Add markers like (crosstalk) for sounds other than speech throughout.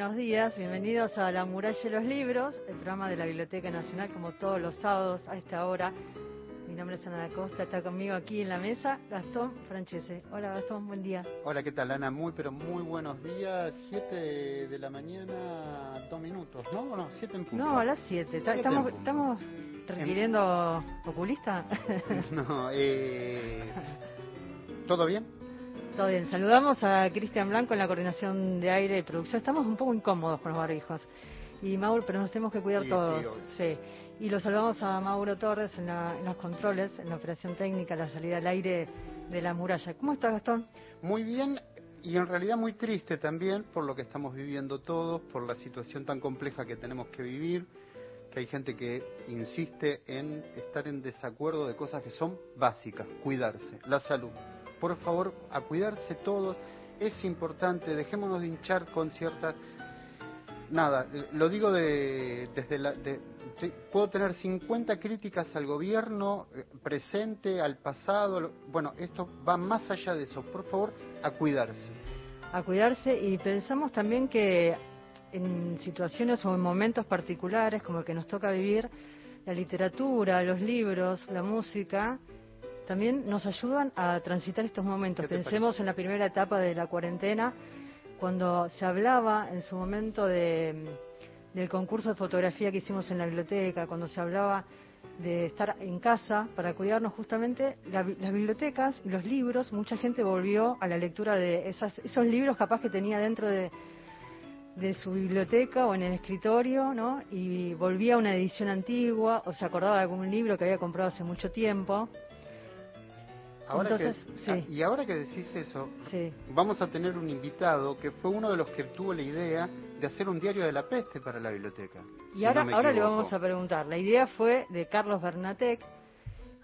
Buenos días. Bienvenidos a La Muralla y los Libros, el programa de la Biblioteca Nacional, como todos los sábados a esta hora. Mi nombre es Ana da Costa, está conmigo aquí en la mesa Gastón Francese. Hola, Gastón, buen día. Hola, ¿qué tal, Ana? Muy, pero muy buenos días. Siete de la mañana, dos minutos, ¿no? No, siete en punto. No, a las 7. Siete en Estamos, estamos requiriendo oculista. (laughs) No, eh... (laughs) ¿Todo bien? Todo bien. Saludamos a Cristian Blanco en la coordinación de aire y producción. Estamos un poco incómodos con los barbijos. Y Mauro, pero nos tenemos que cuidar Sí, todos. sí. Sí. Y lo saludamos a Mauro Torres en, la- en los controles, en la operación técnica, la salida al aire de la muralla. ¿Cómo estás, Gastón? Muy bien y en realidad muy triste también por lo que estamos viviendo todos, por la situación tan compleja que tenemos que vivir, que hay gente que insiste en estar en desacuerdo de cosas que son básicas, cuidarse, la salud. Por favor, a cuidarse todos, es importante, dejémonos de hinchar con ciertas... Nada, lo digo de, desde la... de- puedo tener 50 críticas al gobierno eh, presente, al pasado, bueno, esto va más allá de eso, por favor, a cuidarse. A cuidarse y pensamos también que en situaciones o en momentos particulares como el que nos toca vivir, la literatura, los libros, la música, también nos ayudan a transitar estos momentos. ¿Qué te Pensemos parece? en la primera etapa de la cuarentena, cuando se hablaba en su momento de, del concurso de fotografía que hicimos en la biblioteca, cuando se hablaba de estar en casa para cuidarnos justamente la las bibliotecas los libros, mucha gente volvió a la lectura de esas, esos libros capaz que tenía dentro de, de su biblioteca o en el escritorio, ¿no? Y volvía a una edición antigua o se acordaba de algún libro que había comprado hace mucho tiempo. Ahora Entonces, que, sí. ah, y ahora que decís eso, Sí. vamos a tener un invitado que fue uno de los que tuvo la idea de hacer un diario de la peste para la biblioteca. Y si ahora, no ahora le vamos a preguntar. La idea fue de Carlos Bernatec,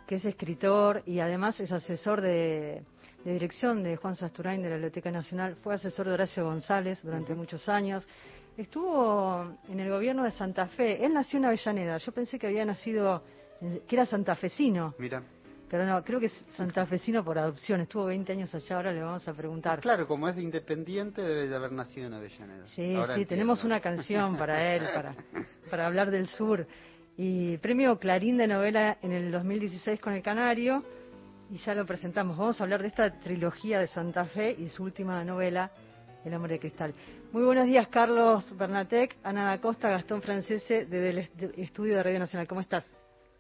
que es escritor y además es asesor de, de dirección de Juan Sasturain de la Biblioteca Nacional. Fue asesor de Horacio González durante muchos años. Estuvo en el gobierno de Santa Fe. Él nació en Avellaneda. Yo pensé que había nacido, en- que era santafesino. Mira, Pero no, creo que es santafesino por adopción. Estuvo 20 años allá. Ahora le vamos a preguntar. claro, como es de independiente debe de haber nacido en Avellaneda. Sí, Ahora sí, entiendo. tenemos una canción para él, para, para hablar del sur. Y premio Clarín de novela en el 2016 con El Canario, y ya lo presentamos. Vamos a hablar de esta trilogía de Santa Fe y su última novela, El hombre de cristal. Muy buenos días, Carlos Bernatec, Ana da Costa, Gastón Francese, desde el est- estudio de Radio Nacional. ¿Cómo estás?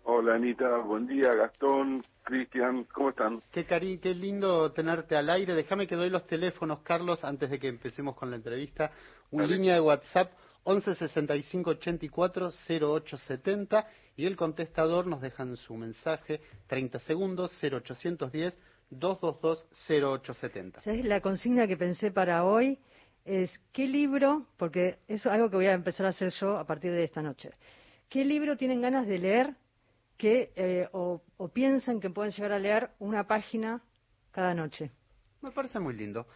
Hola Anita, buen día Gastón, Cristian, ¿cómo están? Qué, cari qué lindo tenerte al aire. Déjame que doy los teléfonos, Carlos, antes de que empecemos con la entrevista. Una Dale. línea de WhatsApp 11 65 84 0870 y el contestador nos dejan su mensaje 30 segundos 0810 222 0870. ¿Sabes? La consigna que pensé para hoy es ¿qué libro? Porque eso es algo que voy a empezar a hacer yo a partir de esta noche. ¿Qué libro tienen ganas de leer que eh, o, o piensan que pueden llegar a leer una página cada noche? Me parece muy lindo.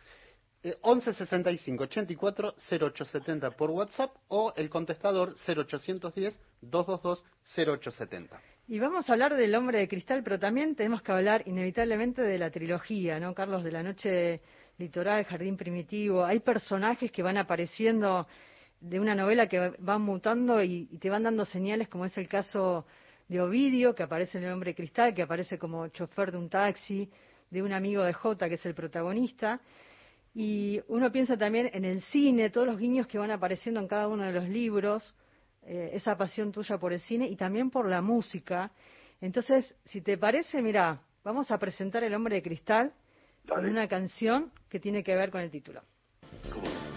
Eh, 11 65 84 0870 por WhatsApp o el contestador 0810 222 0870. Y vamos a hablar del hombre de cristal, pero también tenemos que hablar inevitablemente de la trilogía, ¿no, Carlos? De la noche litoral, jardín primitivo. Hay personajes que van apareciendo de una novela que van mutando y, y te van dando señales, como es el caso de Ovidio, que aparece en el hombre de cristal, que aparece como chofer de un taxi, de un amigo de Jota, que es el protagonista. Y uno piensa también en el cine, todos los guiños que van apareciendo en cada uno de los libros, eh, esa pasión tuya por el cine y también por la música. Entonces, si te parece, mira, vamos a presentar El hombre de cristal con una canción que tiene que ver con el título. ¿Cómo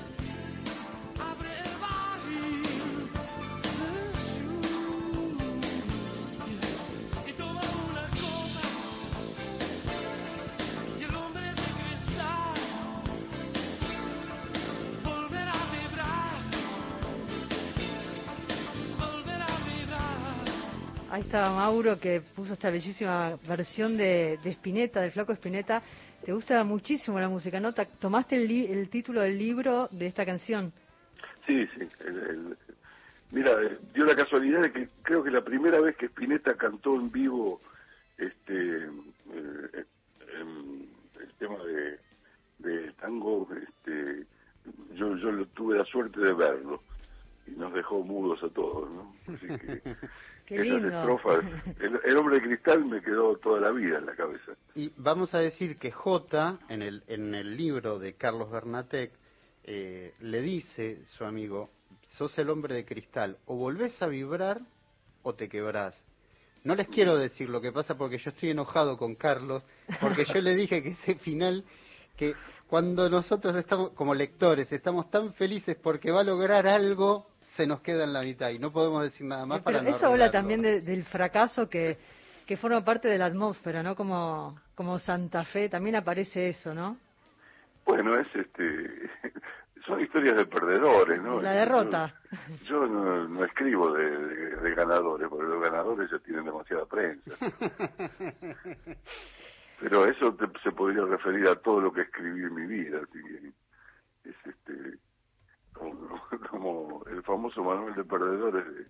Ahí está Mauro que puso esta bellísima versión de, de Spinetta, del flaco Spinetta. Te gusta muchísimo la música, ¿no? Tomaste el, li- el título del libro de esta canción. Sí, sí. el- el- mira, eh, dio la casualidad de que creo que la primera vez que Spinetta cantó en vivo este eh, el tema de, de tango, este, yo, yo lo- tuve la suerte de verlo y nos dejó mudos a todos, ¿no? Así que (laughs) Qué esas lindo. estrofas, (laughs) el, el hombre de cristal me quedó toda la vida en la cabeza. Y vamos a decir que J, en el, en el libro de Carlos Bernatec, eh, le dice su amigo, sos el hombre de cristal, o volvés a vibrar o te quebrás. No les quiero decir lo que pasa porque yo estoy enojado con Carlos, porque yo le dije que ese final, que cuando nosotros estamos, como lectores, estamos tan felices porque va a lograr algo, se nos queda en la mitad y no podemos decir nada más Eh, Pero para no eso habla también de- del fracaso que, que forma parte de la atmósfera, ¿no? Como, como Santa Fe, también aparece eso, ¿no? Bueno, es este (laughs) son historias de perdedores, ¿no? La derrota. Yo, yo no, no escribo de, de- de ganadores, porque los ganadores ya tienen demasiada prensa. (laughs) Pero eso te- se podría referir a todo lo que escribí en mi vida, es este como, (laughs) como el famoso manual de perdedores de,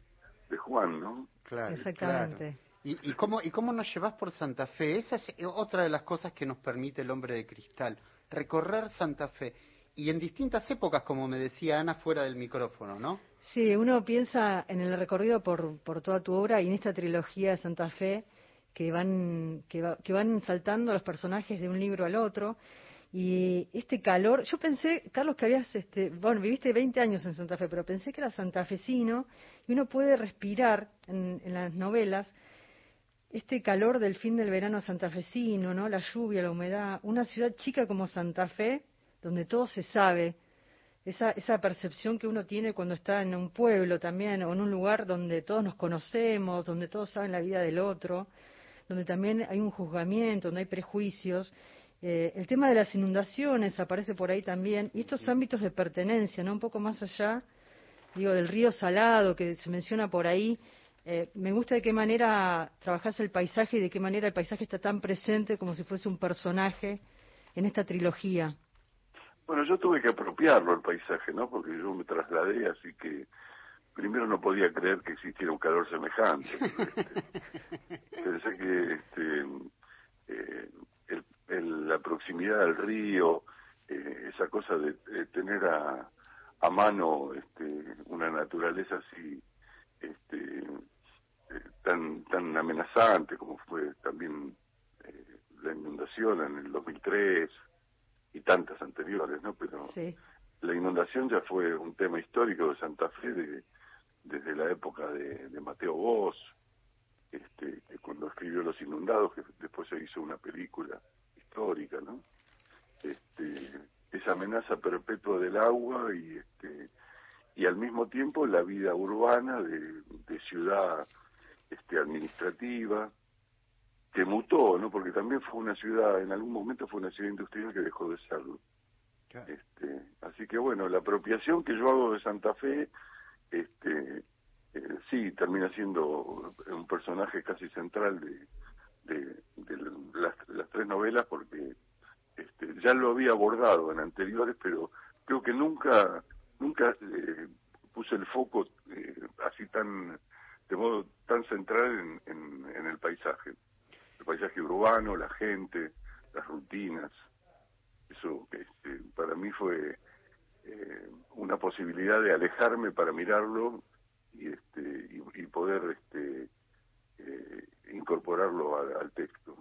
de Juan, ¿no? Claro, Exactamente. claro. ¿Y, y, cómo, ¿Y cómo nos llevas por Santa Fe? Esa es eh, otra de las cosas que nos permite el hombre de cristal, recorrer Santa Fe. Y en distintas épocas, como me decía Ana, fuera del micrófono, ¿no? Sí, uno piensa en el recorrido por, por toda tu obra y en esta trilogía de Santa Fe que van, que, va- que van saltando los personajes de un libro al otro. Y este calor, yo pensé, Carlos, que habías, este, bueno, viviste 20 años en Santa Fe, pero pensé que era santafesino y uno puede respirar en, en las novelas este calor del fin del verano santafesino, ¿no? La lluvia, la humedad, una ciudad chica como Santa Fe, donde todo se sabe, esa, esa percepción que uno tiene cuando está en un pueblo también, o en un lugar donde todos nos conocemos, donde todos saben la vida del otro, donde también hay un juzgamiento, donde hay prejuicios. Eh, el tema de las inundaciones aparece por ahí también, y estos ámbitos de pertenencia, ¿no? Un poco más allá, digo, del río Salado que se menciona por ahí. Eh, me gusta de qué manera trabajas el paisaje y de qué manera el paisaje está tan presente como si fuese un personaje en esta trilogía. Bueno, yo tuve que apropiarlo el paisaje, ¿no? Porque yo me trasladé, así que primero no podía creer que existiera un calor semejante. (laughs) Este, pensé que este, eh, el- el- la proximidad al río, eh, esa cosa de, de tener a, a mano este, una naturaleza así este, eh, tan tan amenazante como fue también eh, la inundación en el 2003 y tantas anteriores, ¿no? Pero Sí. la inundación ya fue un tema histórico de Santa Fe de- desde la época de, de Mateo Vos, este, que cuando escribió Los Inundados, que después se hizo una película histórica, ¿no? Este, esa amenaza perpetua del agua y este y al mismo tiempo la vida urbana de, de ciudad este administrativa que mutó, ¿no? Porque también fue una ciudad, en algún momento fue una ciudad industrial que dejó de serlo. Este, así que bueno, la apropiación que yo hago de Santa Fe, este, eh, sí, termina siendo un personaje casi central de, de, las, las tres novelas porque este, ya lo había abordado en anteriores, pero creo que nunca, nunca eh, puse el foco eh, así tan, de modo tan central en, en, en el paisaje, el paisaje urbano, la gente, las rutinas. Eso este, para mí fue eh, una posibilidad de alejarme para mirarlo y este y poder este eh, incorporarlo al, texto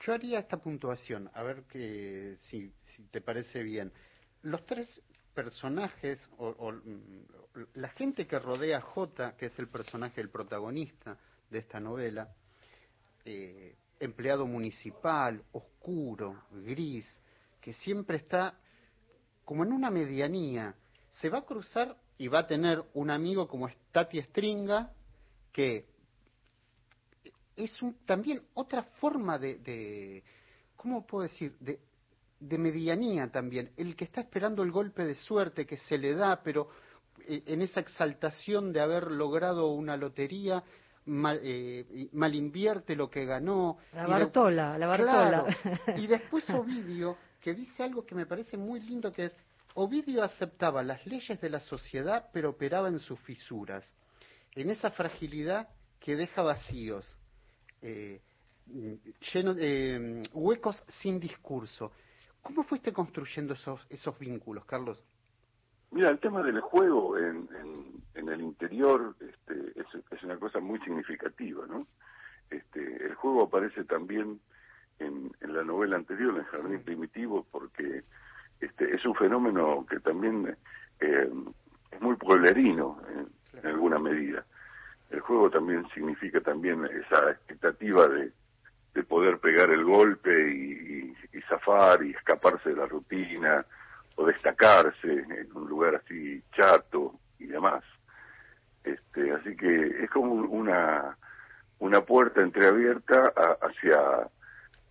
Yo haría esta puntuación, a ver que, si, si te parece bien. Los tres personajes, o, o, mm, la gente que rodea a J, que es el personaje, el protagonista de esta novela, eh, empleado municipal, oscuro, gris, que siempre está como en una medianía, se va a cruzar y va a tener un amigo como es Tati Stringa, que es un, también otra forma de, de, ¿cómo puedo decir?, de, de medianía también, el que está esperando el golpe de suerte que se le da, pero eh, en esa exaltación de haber logrado una lotería, mal, eh, mal invierte lo que ganó. La de- Bartola, la Bartola. Claro. (laughs) Y después Ovidio, que dice algo que me parece muy lindo, que es, Ovidio aceptaba las leyes de la sociedad, pero operaba en sus fisuras, en esa fragilidad que deja vacíos, eh, llenos, eh, huecos sin discurso. ¿Cómo fuiste construyendo esos, esos vínculos, Carlos? Mira, el tema del juego en, en, en el interior este, es, es una cosa muy significativa, ¿no? Este, el juego aparece también en, en la novela anterior, en Jardín Primitivo, porque este, es un fenómeno que también eh, es muy pueblerino en, en alguna medida. El juego también significa también esa expectativa de, de poder pegar el golpe y, y, y zafar y escaparse de la rutina o destacarse en un lugar así chato y demás. Este, así que es como una una puerta entreabierta a- hacia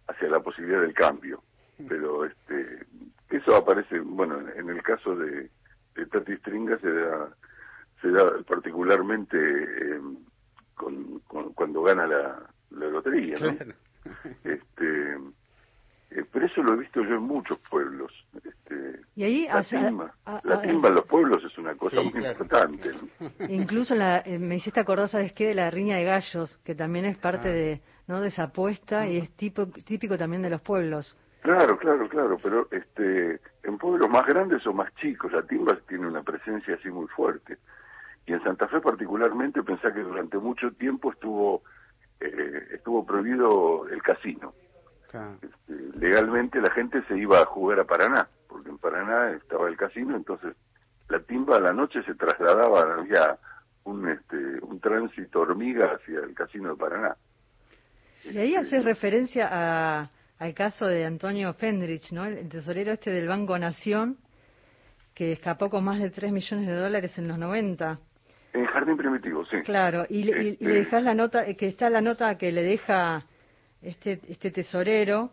hacia la posibilidad del cambio. Pero este eso aparece, bueno, en- en el caso de, de Tati Stringa se da se da particularmente eh, con, con- cuando gana la, la lotería, ¿no? Claro. (laughs) Este, eh, pero eso lo he visto yo en muchos pueblos. Este, Y ahí la timba, a- a- la timba en los pueblos es una cosa Sí, muy claro. importante. ¿no? (laughs) Incluso la, eh, me hiciste acordar, ¿sabes qué? De la riña de gallos, que también es parte Ah. de, ¿no? de esa apuesta y es tipo, típico también de los pueblos. Claro, claro, claro, pero este, en pueblos más grandes o más chicos, la timba tiene una presencia así muy fuerte. Y en Santa Fe particularmente pensé que durante mucho tiempo estuvo eh, estuvo prohibido el casino. Claro. Este, legalmente la gente se iba a jugar a Paraná, porque en Paraná estaba el casino, entonces la timba a la noche se trasladaba, había un, este, un tránsito hormiga hacia el casino de Paraná. Y ahí Este, haces referencia a, al caso de Antonio Fendrich, ¿no? El tesorero este del Banco Nación, que escapó con más de 3 millones de dólares en los 90. En Jardín Primitivo, sí. Claro, y, le- y- y Este- le dejas la nota, eh, que está la nota que le deja este, este tesorero,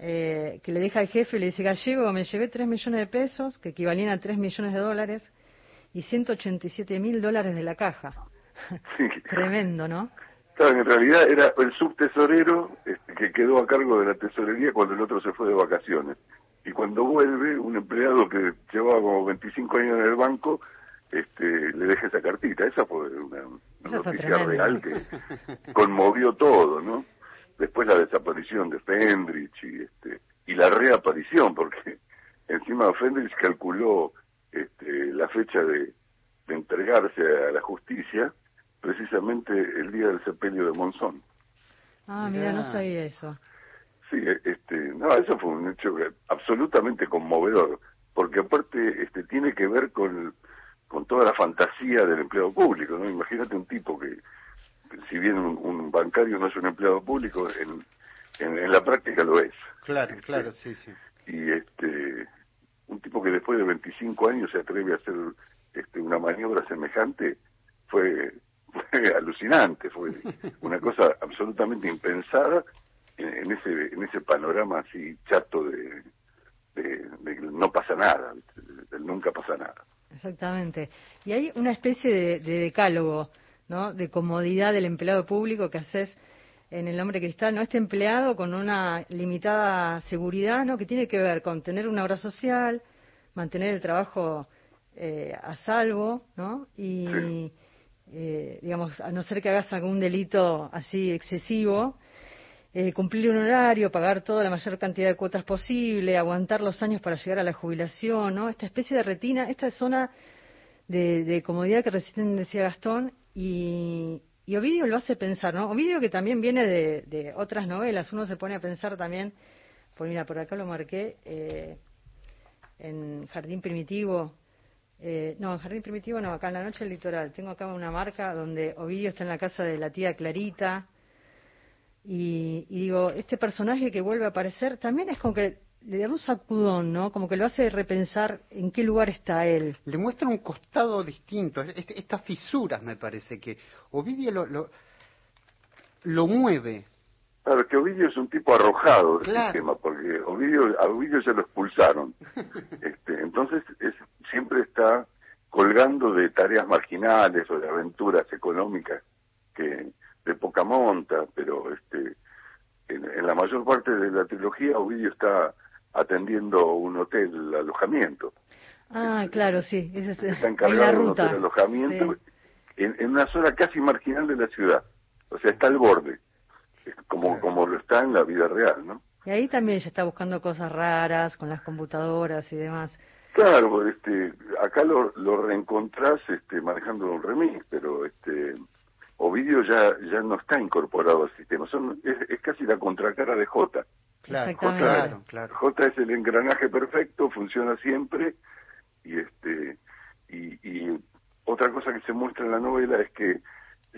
eh, que le deja al jefe y le dice, Gallego, me llevé 3 millones de pesos, que equivalían a 3 millones de dólares, y 187 mil dólares de la caja. Sí. (laughs) Tremendo, ¿no? Claro, en realidad era el subtesorero este, que quedó a cargo de la tesorería cuando el otro se fue de vacaciones. Y cuando vuelve, un empleado que llevaba como 25 años en el banco, este, le deja esa cartita. Esa fue una, una Esa fue noticia real que (laughs) conmovió todo, ¿no? Después la desaparición de Fendrich y, este, y la reaparición, porque (laughs) encima Fendrich calculó este, la fecha de, de entregarse a la justicia precisamente el día del sepelio de Monzón. Ah, mira, no sabía eso. Sí, este, no, eso fue un hecho absolutamente conmovedor, porque aparte este, tiene que ver con, con toda la fantasía del empleado público, ¿no? Imagínate un tipo que, si bien un, un bancario no es un empleado público, en, en, en la práctica lo es. Claro, claro, sí, sí. Y este, un tipo que después de 25 años se atreve a hacer este, una maniobra semejante, fue, (laughs) fue alucinante, fue una (laughs) cosa absolutamente impensada en, en ese en ese panorama así chato de, de, de no pasa nada, nunca pasa nada. Exactamente. Y hay una especie de, de decálogo, ¿no? De comodidad del empleado público que haces en el hombre cristal, ¿no? Este empleado con una limitada seguridad, ¿no? Que tiene que ver con tener una obra social, mantener el trabajo eh, a salvo, ¿no? Y, eh, digamos, a no ser que hagas algún delito así excesivo, eh, cumplir un horario, pagar toda la mayor cantidad de cuotas posible, aguantar los años para llegar a la jubilación, ¿no? Esta especie de retina, esta zona de, de comodidad que recién decía Gastón y, y Ovidio lo hace pensar, ¿no? Ovidio que también viene de, otras novelas, uno se pone a pensar también, pues mira, por acá lo marqué, eh, en Jardín Primitivo, eh, no, en Jardín Primitivo no, acá en La Noche del Litoral, tengo acá una marca donde Ovidio está en la casa de la tía Clarita, y, y digo, este personaje que vuelve a aparecer también es como que le da un sacudón, ¿no? Como que lo hace repensar en qué lugar está él. Le muestra un costado distinto, est- estas fisuras me parece que Ovidio lo, lo, lo mueve. Claro, que Ovidio es un tipo arrojado del Claro. sistema, porque Ovidio, a Ovidio ya lo expulsaron. (laughs) este, entonces es, siempre está colgando de tareas marginales o de aventuras económicas que de poca monta, pero este en, en la mayor parte de la trilogía Ovidio está atendiendo un hotel alojamiento. Ah, claro, sí. Ese es, Está en la encargado de un ruta. hotel alojamiento Sí. en, en una zona casi marginal de la ciudad. O sea, está al borde, es como, Claro. como lo está en la vida real, ¿no? Y ahí también ella está buscando cosas raras con las computadoras y demás. Claro, este, acá lo, lo reencontrás este, manejando un remix, pero este, Ovidio ya, ya no está incorporado al sistema. Son, es, es casi la contracara de J. Claro, Exactamente. claro, claro. J es el engranaje perfecto, funciona siempre y este y, y otra cosa que se muestra en la novela es que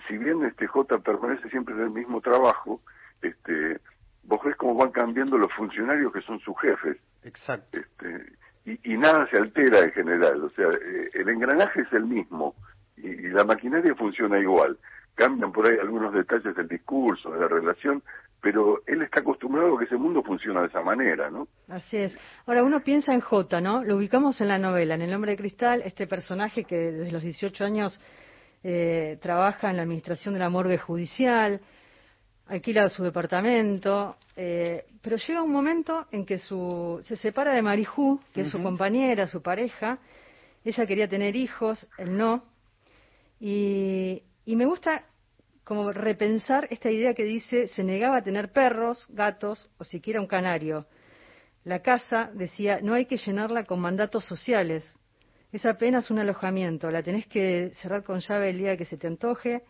si bien este J permanece siempre en el mismo trabajo, este vos ves cómo van cambiando los funcionarios que son sus jefes, Exacto. este y, y nada se altera en general, o sea, eh, el engranaje es el mismo y, y la maquinaria funciona igual. Cambian por ahí algunos detalles del discurso, de la relación, pero él está acostumbrado a que ese mundo funciona de esa manera, ¿no? Así es. Ahora, uno piensa en J, ¿no? Lo ubicamos en la novela, en El Hombre de Cristal, este personaje que desde los 18 años eh, trabaja en la administración de la morgue judicial, alquila su departamento, eh, pero llega un momento en que su, se separa de Marijú, que es su compañera, su pareja. Ella quería tener hijos, él no. Y, y me gusta como repensar esta idea que dice se negaba a tener perros, gatos o siquiera un canario. La casa, decía, no hay que llenarla con mandatos sociales. Es apenas un alojamiento. La tenés que cerrar con llave el día que se te antoje,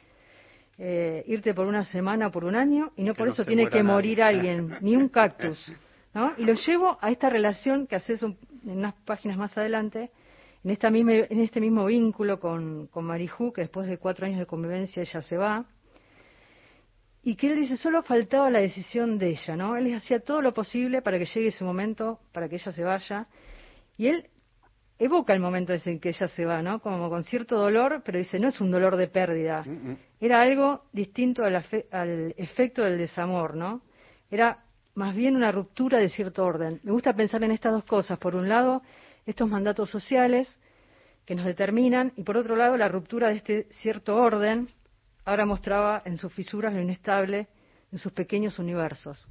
eh, irte por una semana o por un año, y no Que por no eso tiene que nadie. morir alguien, ni un cactus. ¿no? Y lo llevo a esta relación que haces un- en unas páginas más adelante, en, esta misma, en este mismo vínculo con, con Marijú, que después de cuatro años de convivencia ella se va, y que él dice, solo faltaba la decisión de ella, ¿no? Él hacía todo lo posible para que llegue ese momento, para que ella se vaya, y él evoca el momento en que ella se va, ¿no? Como con cierto dolor, pero dice, no es un dolor de pérdida, Mm, mm. era algo distinto al, al efecto del desamor, ¿no? Era más bien una ruptura de cierto orden. Me gusta pensar en estas dos cosas. Por un lado, estos mandatos sociales que nos determinan y por otro lado, la ruptura de este cierto orden ahora mostraba en sus fisuras lo inestable en sus pequeños universos.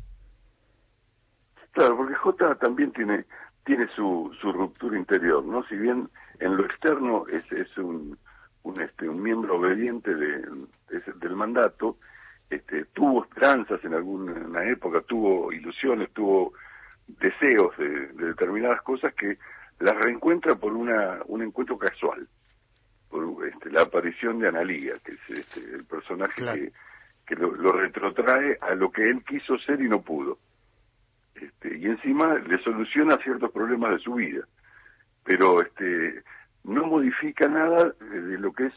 Claro, porque J también tiene tiene su, su ruptura interior, ¿no? Si bien en lo externo es, es un, un, este, un miembro obediente de, del mandato, este, tuvo esperanzas en alguna época, tuvo ilusiones, tuvo deseos de, de determinadas cosas que las reencuentra por una, un encuentro casual, por este, la aparición de Analía, que es este, el personaje Claro. que, que lo, lo retrotrae a lo que él quiso ser y no pudo. Este, y encima le soluciona ciertos problemas de su vida, pero este, no modifica nada de, de lo que es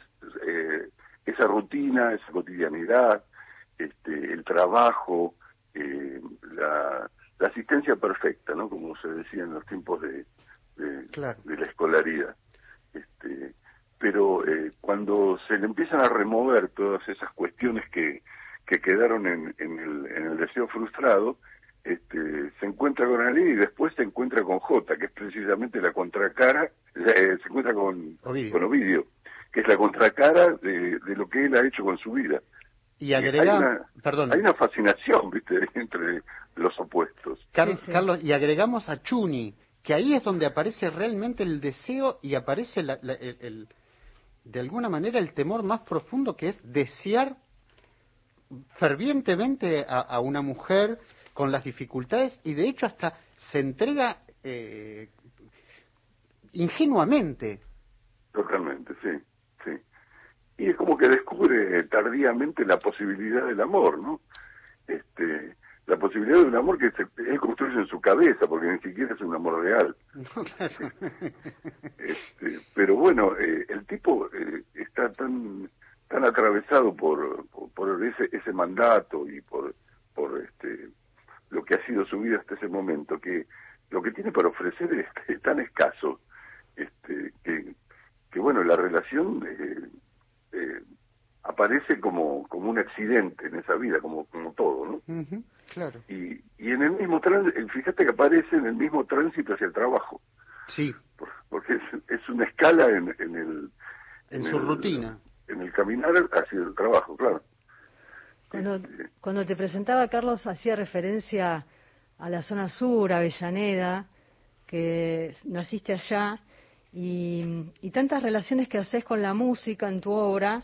eh, esa rutina, esa cotidianidad, este, el trabajo, eh, la, la asistencia perfecta, ¿no? Como se decía en los tiempos de, de, Claro. de la escolaridad. Este, pero eh, cuando se le empiezan a remover todas esas cuestiones que, que quedaron en, en, el, en el deseo frustrado, este, se encuentra con Ali y después se encuentra con J, que es precisamente la contracara, eh, se encuentra con Ovidio. con Ovidio, que es la contracara de, de lo que él ha hecho con su vida. Y agrega, hay una, perdón, hay una fascinación, viste, (laughs) entre los opuestos. Car- Sí, sí. Carlos, y agregamos a Chuni, que ahí es donde aparece realmente el deseo y aparece la- la- el- de alguna manera el temor más profundo que es desear fervientemente a, a una mujer con las dificultades y de hecho hasta se entrega eh, ingenuamente. Totalmente, sí, sí. Y es como que descubre tardíamente la posibilidad del amor, ¿no? Este, la posibilidad de un amor que se, él construye en su cabeza, porque ni siquiera es un amor real. (laughs) No, claro. Este, pero bueno, eh, el tipo eh, está tan tan atravesado por, por, por ese, ese mandato y por, por este, lo que ha sido su vida hasta ese momento, que lo que tiene para ofrecer es, es tan escaso este, que, que, bueno, la relación eh, eh, aparece como, como un accidente en esa vida, como, como todo, ¿no? Ujú, claro. Y, y en el mismo tránsito, fíjate que aparece en el mismo tránsito hacia el trabajo, Sí, por- porque es, es una escala en, en el en en su el- rutina. en el caminar hacia el trabajo, claro. Cuando, Este, cuando te presentaba Carlos hacía referencia a la zona sur, a Avellaneda, que naciste allá, y, y tantas relaciones que haces con la música en tu obra.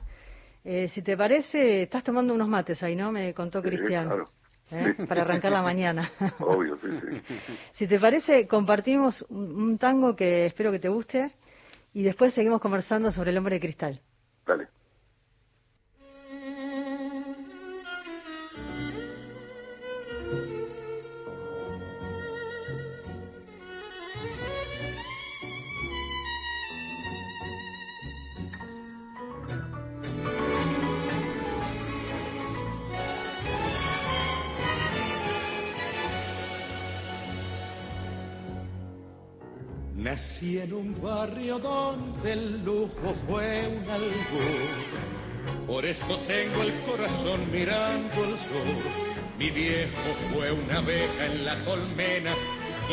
Eh, si te parece, estás tomando unos mates ahí, ¿no? Me contó Sí, Cristian. claro. ¿eh? Para arrancar la mañana. (laughs) Obvio, sí, sí. (laughs) Si te parece, compartimos un, un tango que espero que te guste y después seguimos conversando sobre el hombre de cristal. Dale. Nací en un barrio donde el lujo fue un albur. Por esto tengo el corazón mirando el sur. Mi viejo fue una abeja en la colmena,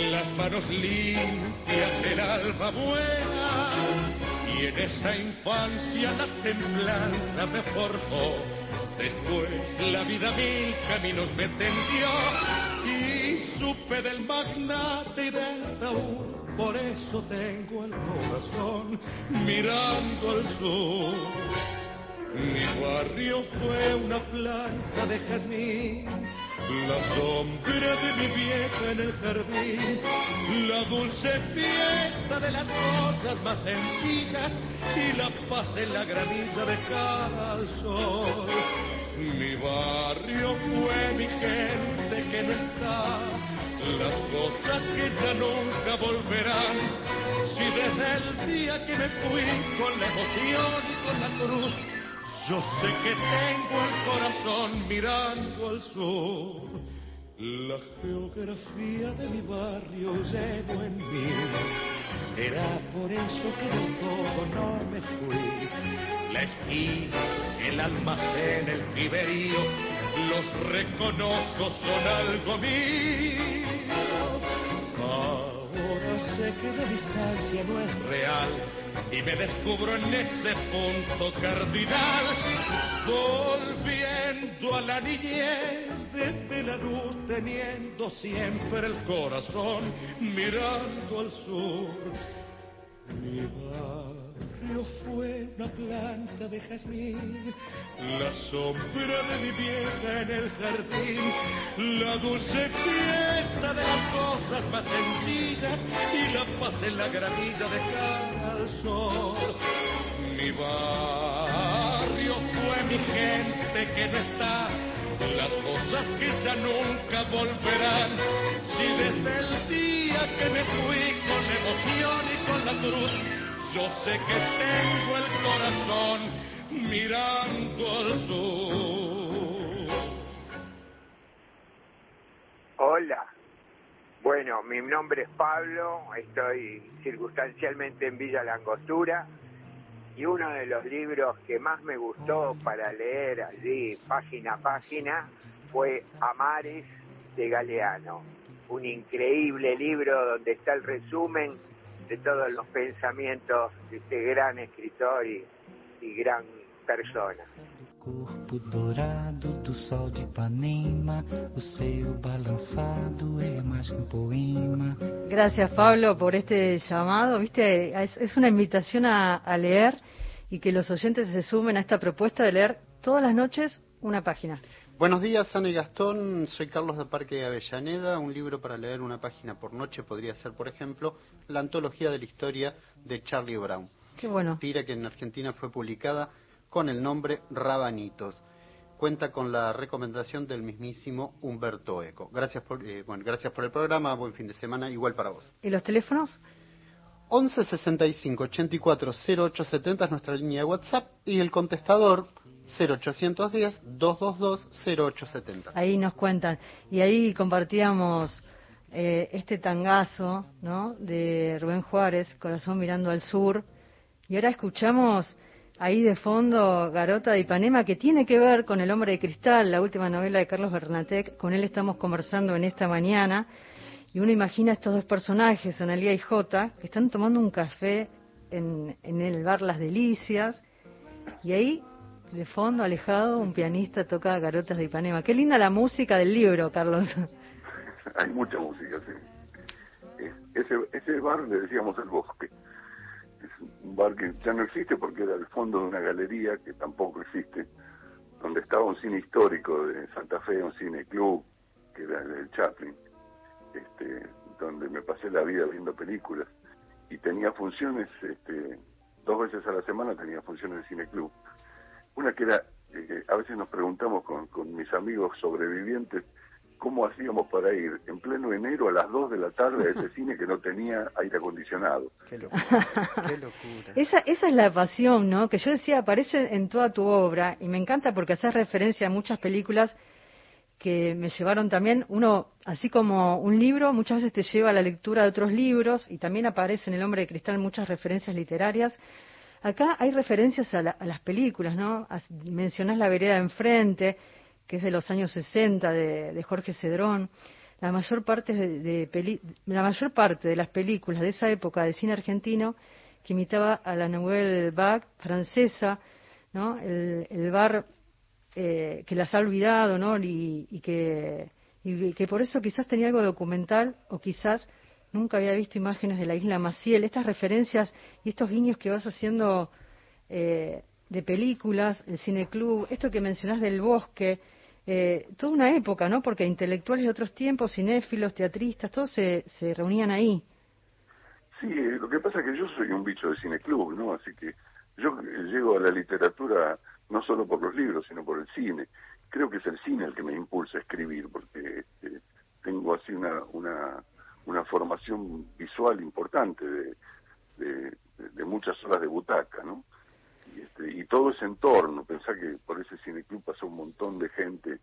las manos limpias, el alma buena. Y en esa infancia la templanza me forjó. Después la vida mil caminos me tendió y supe del magnate y del taur. Por eso tengo el corazón mirando al sur. Mi barrio fue una planta de jazmín, la sombra de mi vieja en el jardín, la dulce fiesta de las cosas más sencillas y la paz en la granilla de cara al sol. Mi barrio fue mi gente que no está, las cosas que ya nunca volverán. Si desde el día que me fui con la emoción y con la cruz, yo sé que tengo el corazón mirando al sur. La geografía de mi barrio llevo en mí. Será por eso que del todo no me fui. La esquina, el almacén, el piberío, los reconozco, son algo mío. Ahora sé que la distancia no es real y me descubro en ese punto cardinal, volviendo a la niñez desde la luz, teniendo siempre el corazón mirando al sur. Mi barrio fue una planta de jazmín, la sombra de mi vieja en el jardín, la dulce fiesta de las cosas más sencillas y la paz en la granilla de cara sol. Mi barrio fue mi gente que no está, las cosas que ya nunca volverán. Si desde el día que me fui con emoción y con la cruz, yo sé que tengo el corazón mirando al sur. Hola. Bueno, mi nombre es Pablo, estoy circunstancialmente en Villa Langostura y uno de los libros que más me gustó para leer allí página a página fue Amares de Galeano, un increíble libro donde está el resumen de todos los pensamientos de este gran escritor y, y gran persona. corpo dourado do. Gracias, Pablo, por este llamado. Viste, es, es una invitación a, a leer y que los oyentes se sumen a esta propuesta de leer todas las noches una página. Buenos días, Ana y Gastón. Soy Carlos de Parque de Avellaneda. Un libro para leer una página por noche podría ser, por ejemplo, la antología de la historia de Charlie Brown. Qué bueno. Tira que en Argentina fue publicada con el nombre Rabanitos. Cuenta con la recomendación del mismísimo Humberto Eco. Gracias por, eh, bueno, gracias por el programa. Buen fin de semana. Igual para vos. ¿Y los teléfonos? 11 65 84 0870 es nuestra línea de WhatsApp y el contestador 0810 222 0870. Ahí nos cuentan. Y ahí compartíamos eh, este tangazo, ¿no? De Rubén Juárez, Corazón mirando al sur. Y ahora escuchamos ahí de fondo Garota de Ipanema, que tiene que ver con El hombre de cristal, la última novela de Carlos Bernatec. Con él estamos conversando en esta mañana. Y uno imagina estos dos personajes, Analia y Jota, que están tomando un café en, en el bar Las Delicias. Y ahí De fondo, alejado, un pianista toca Garotas de Ipanema. Qué linda la música del libro, Carlos. (laughs) Hay mucha música, sí. Ese, ese bar le decíamos el bosque. Es un bar que ya no existe porque era el fondo de una galería que tampoco existe, donde estaba un cine histórico de Santa Fe, un cine club, que era el Chaplin, este, donde me pasé la vida viendo películas y tenía funciones, este, dos veces a la semana tenía funciones de cine club. Una que era, eh, a veces nos preguntamos con, con mis amigos sobrevivientes, cómo hacíamos para ir en pleno enero a las 2 de la tarde a ese (laughs) cine que no tenía aire acondicionado. Qué (laughs) locura, qué locura. Esa, esa es la pasión, ¿no? Que yo decía, aparece en toda tu obra y me encanta porque haces referencia a muchas películas que me llevaron también, uno, así como un libro, muchas veces te lleva a la lectura de otros libros y también aparece en El hombre de cristal muchas referencias literarias. Acá hay referencias a, las películas, ¿no? Mencionás La vereda enfrente, que es de los años 60 de, Jorge Cedrón. La mayor parte de, la mayor parte de las películas de esa época de cine argentino que imitaba a la Nouvelle Vague francesa, ¿no? El, bar eh, que las ha olvidado, ¿no? Y, que, y que por eso quizás tenía algo documental o quizás nunca había visto imágenes de la isla Maciel. Estas referencias y estos guiños que vas haciendo eh, de películas, el cineclub, esto que mencionás del bosque, eh, toda una época, ¿no? Porque intelectuales de otros tiempos, cinéfilos, teatristas, todos se, se reunían ahí. Sí, eh, lo que pasa es que yo soy un bicho de cineclub, ¿no? Así que yo llego a la literatura no solo por los libros, sino por el cine. Creo que es el cine el que me impulsa a escribir, porque este, tengo así una, una, una formación visual importante de, de, de muchas horas de butaca, ¿no? y, este, y todo ese entorno, pensá que por ese cineclub pasó un montón de gente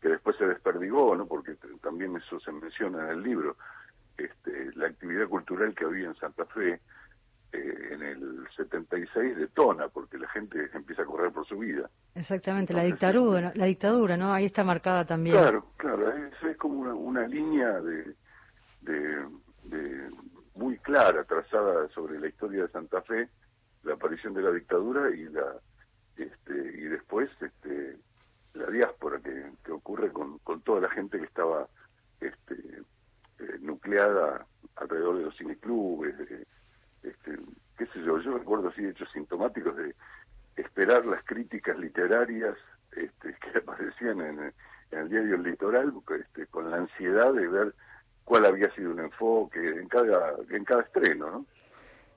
que después se desperdigó, ¿no? porque también eso se menciona en el libro, este, la actividad cultural que había en Santa Fe eh, en el 76 detona, porque la gente empieza a correr por su vida. Exactamente, la dictadura, la dictadura, ¿no? Ahí está marcada también. Claro, claro, es, como una, una línea de, de, muy clara trazada sobre la historia de Santa Fe, la aparición de la dictadura y la este, y después este, la diáspora que, que ocurre con, con toda la gente que estaba este, eh, nucleada alrededor de los cineclubes, este, qué sé yo, yo recuerdo así hechos sintomáticos de esperar las críticas literarias este, (laughs) que aparecían en, en el diario El Litoral este, con la ansiedad de ver cuál había sido un enfoque en cada en cada estreno, ¿no?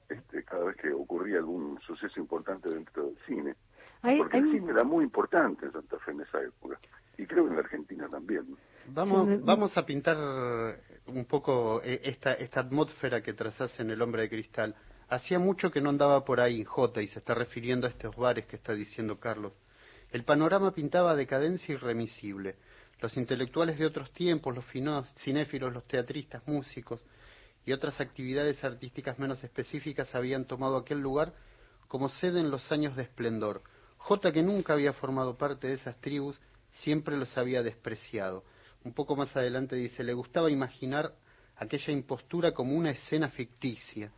este, cada vez que ocurría algún suceso importante dentro del cine. Porque el cine era muy importante en Santa Fe en esa época. Y creo que en la Argentina también. Vamos, vamos a pintar un poco eh, esta, esta atmósfera que trazás en El Hombre de Cristal. Hacía mucho que no andaba por ahí J y se está refiriendo a estos bares que está diciendo Carlos. El panorama pintaba decadencia irremisible. Los intelectuales de otros tiempos, los cinéfilos, los teatristas, músicos, y otras actividades artísticas menos específicas habían tomado aquel lugar como sede en los años de esplendor. J, que nunca había formado parte de esas tribus, siempre los había despreciado. Un poco más adelante dice, le gustaba imaginar aquella impostura como una escena ficticia.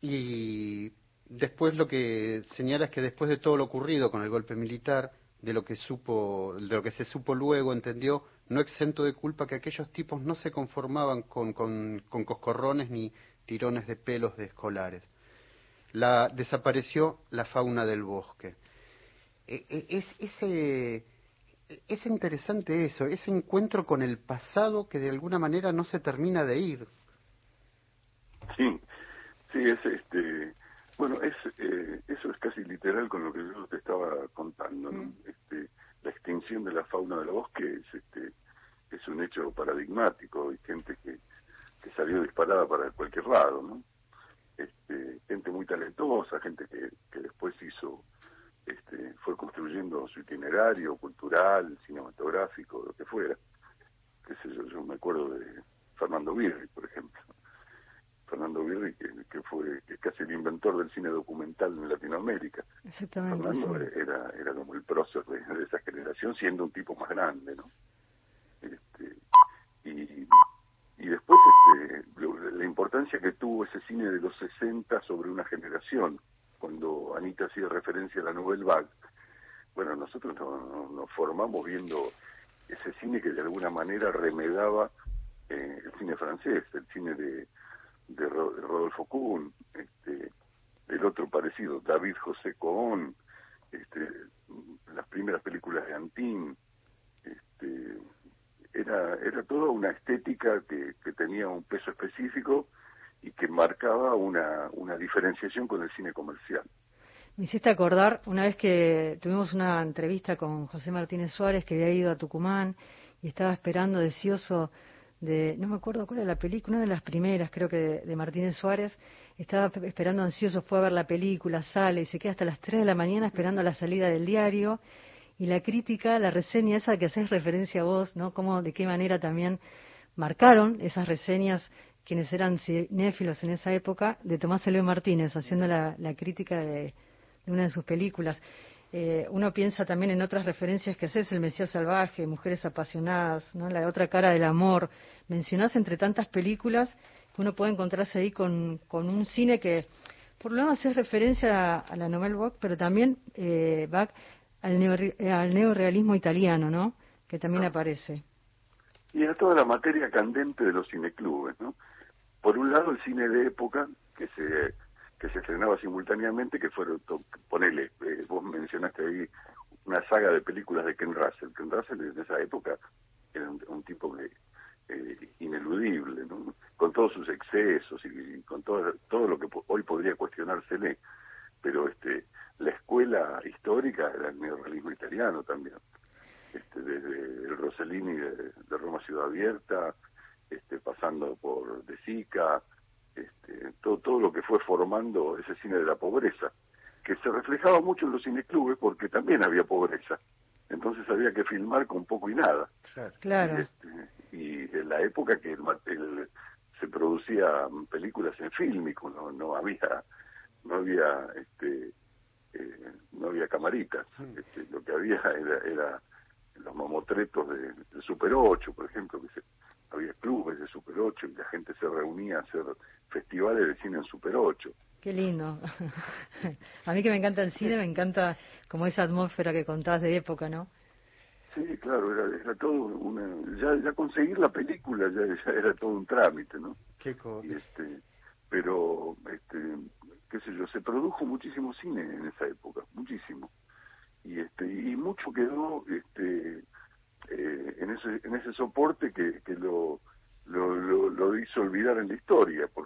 Y después lo que señala es que después de todo lo ocurrido con el golpe militar, de lo que supo, de lo que se supo luego, entendió no exento de culpa que aquellos tipos no se conformaban con, con, coscorrones ni tirones de pelos de escolares. La, desapareció la fauna del bosque. E, e, es, ese, es interesante eso, ese encuentro con el pasado que de alguna manera no se termina de ir. Sí, sí, es este, bueno, es, eh, eso es casi literal con lo que yo te estaba contando, ¿no? Mm. Este, la extinción de la fauna del bosque es, este, es un hecho paradigmático. Hay gente que, que salió disparada para cualquier lado, ¿no? Este, gente muy talentosa, gente que, que después hizo, este, fue construyendo su itinerario cultural, cinematográfico, lo que fuera. Qué sé yo, yo me acuerdo de Fernando Birri, por ejemplo. Fernando Birri, que, que fue que casi el inventor del cine documental en Latinoamérica. Exactamente. Fernando era, era como el prócer de, esa generación, siendo un tipo más grande, ¿no? Este, y, y después este, la importancia que tuvo ese cine de los 60 sobre una generación, cuando Anita hacía referencia a la Nouvelle Vague, bueno, nosotros nos, formamos viendo ese cine que de alguna manera remedaba eh, el cine francés, el cine de, de, Rodolfo Kuhn, este, el otro parecido, David José Cohn, este, las primeras películas de Antin, este, era, era toda una estética que, que tenía un peso específico y que marcaba una, una diferenciación con el cine comercial. Me hiciste acordar una vez que tuvimos una entrevista con José Martínez Suárez que había ido a Tucumán y estaba esperando deseoso de, no me acuerdo cuál era la película, una de las primeras creo que de, Martínez Suárez, estaba esperando ansioso, fue a ver la película, sale y se queda hasta las 3 de la mañana esperando la salida del diario y la crítica, la reseña esa que haces referencia a vos, ¿no? Cómo, de qué manera también marcaron esas reseñas quienes eran cinéfilos en esa época, de Tomás Eloy Martínez, haciendo la, crítica de, una de sus películas. Eh, uno piensa también en otras referencias que haces, El Mesías Salvaje, Mujeres Apasionadas, ¿no? La otra cara del amor. Mencionás entre tantas películas que uno puede encontrarse ahí con, con un cine que, por lo menos, hace referencia a, la Nouvelle Vague, pero también eh, al, al neorealismo italiano, ¿no? Que también ah. aparece. Y a toda la materia candente de los cineclubes, ¿no? por un lado el cine de época que se que se estrenaba simultáneamente que fueron ponele eh, vos mencionaste ahí una saga de películas de Ken Russell Ken Russell en esa época era un, tipo que eh, ineludible ¿no? con todos sus excesos y, con todo todo lo que hoy podría cuestionársele pero este la escuela histórica era el neorrealismo italiano también este, desde el Rossellini de Roma Ciudad Abierta este, pasando por De Sica, este, todo, todo lo que fue formando ese cine de la pobreza, que se reflejaba mucho en los cineclubes porque también había pobreza. Entonces había que filmar con poco y nada. Claro. Este, y en la época que el, se producían películas en fílmico, no, no había, no había, este, eh, no había camaritas. Mm. Este, lo que había era, era los mamotretos de, de Super 8, por ejemplo, que se había clubes de Super 8 y la gente se reunía a hacer festivales de cine en Super 8. Qué lindo. (laughs) a mí que me encanta el cine, me encanta como esa atmósfera que contás de época, ¿no? Sí, claro, era, era todo una... Ya, ya conseguir la película ya, era todo un trámite, ¿no? Qué cosa. este, pero, este, qué sé yo, se produjo muchísimo cine en esa época, muchísimo. Y, este, y mucho quedó este, eh, en ese en ese soporte que, que lo, lo, lo, hizo olvidar en la historia porque este,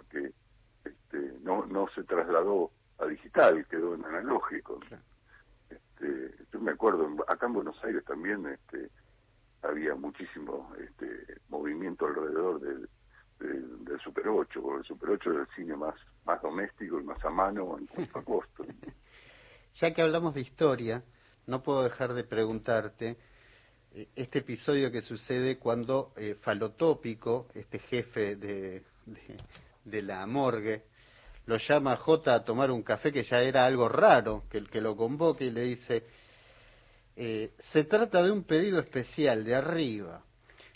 no se trasladó a digital quedó en analógico. Este, yo me acuerdo acá en Buenos Aires también este había muchísimo este movimiento alrededor del, del, Super 8 porque el Super 8 era el cine más más doméstico y más a mano en cuanto a costo. (laughs) Ya que hablamos de historia no puedo dejar de preguntarte eh, este episodio que sucede cuando eh, Falotópico, este jefe de, de, la morgue, lo llama J a tomar un café, que ya era algo raro, que el que lo convoque y le dice, eh, se trata de un pedido especial de arriba.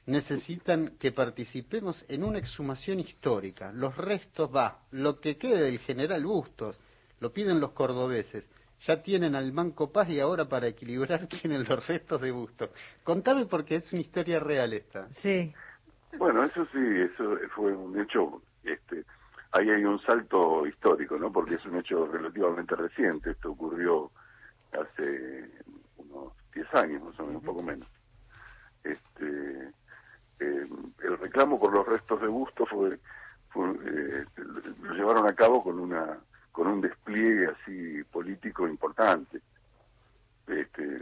Necesitan que participemos en una exhumación histórica. Los restos, va, lo que quede del general Bustos, lo piden los cordobeses ya tienen al Manco Paz y ahora para equilibrar (laughs) tienen los restos de Busto. Contame porque es una historia real esta. Sí. Bueno, eso sí, eso fue un hecho, este, ahí hay un salto histórico, ¿no? Porque es un hecho relativamente reciente, esto ocurrió hace unos 10 años, más o menos, un poco menos. Este, eh, el reclamo por los restos de Busto fue, fue eh, lo llevaron a cabo con una con un despliegue así político importante. Este,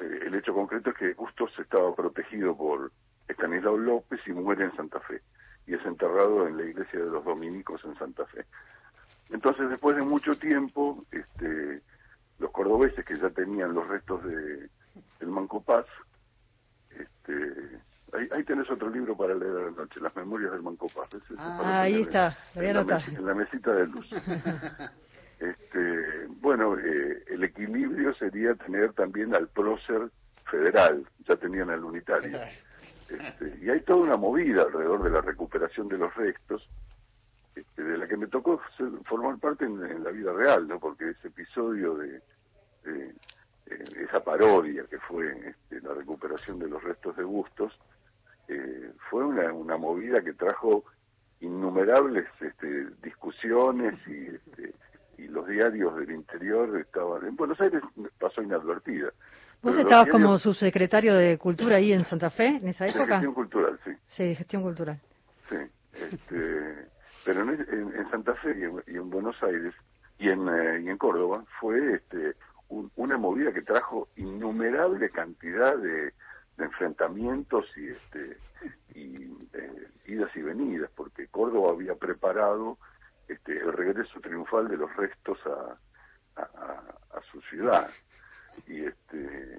eh, el hecho concreto es que Bustos estaba protegido por Estanislao López y muere en Santa Fe y es enterrado en la iglesia de los dominicos en Santa Fe. Entonces, después de mucho tiempo, este, los cordobeses que ya tenían los restos de del Manco Paz, este, Ahí, tenés otro libro para leer a la noche, Las Memorias del Manco Paz. Ah, ahí está, voy a anotar. En la, mesita de luz. (laughs) este, bueno, eh, el equilibrio sería tener también al prócer federal, ya tenían al unitario. Este, y hay toda una movida alrededor de la recuperación de los restos, este, de la que me tocó formar parte en, la vida real, ¿no? Porque ese episodio de, eh, esa parodia que fue este, la recuperación de los restos de Bustos, eh, fue una, una movida que trajo innumerables este, discusiones y, este, y los diarios del interior estaban... En Buenos Aires pasó inadvertida. ¿Vos estabas como subsecretario de Cultura ahí en Santa Fe en esa época? gestión cultural, sí. Sí, gestión cultural. Sí, este, pero en, Santa Fe y en, Buenos Aires y en, eh, y en Córdoba fue este, una movida que trajo innumerable cantidad de, enfrentamientos y este y eh, idas y venidas porque Córdoba había preparado este el regreso triunfal de los restos a, a, su ciudad y este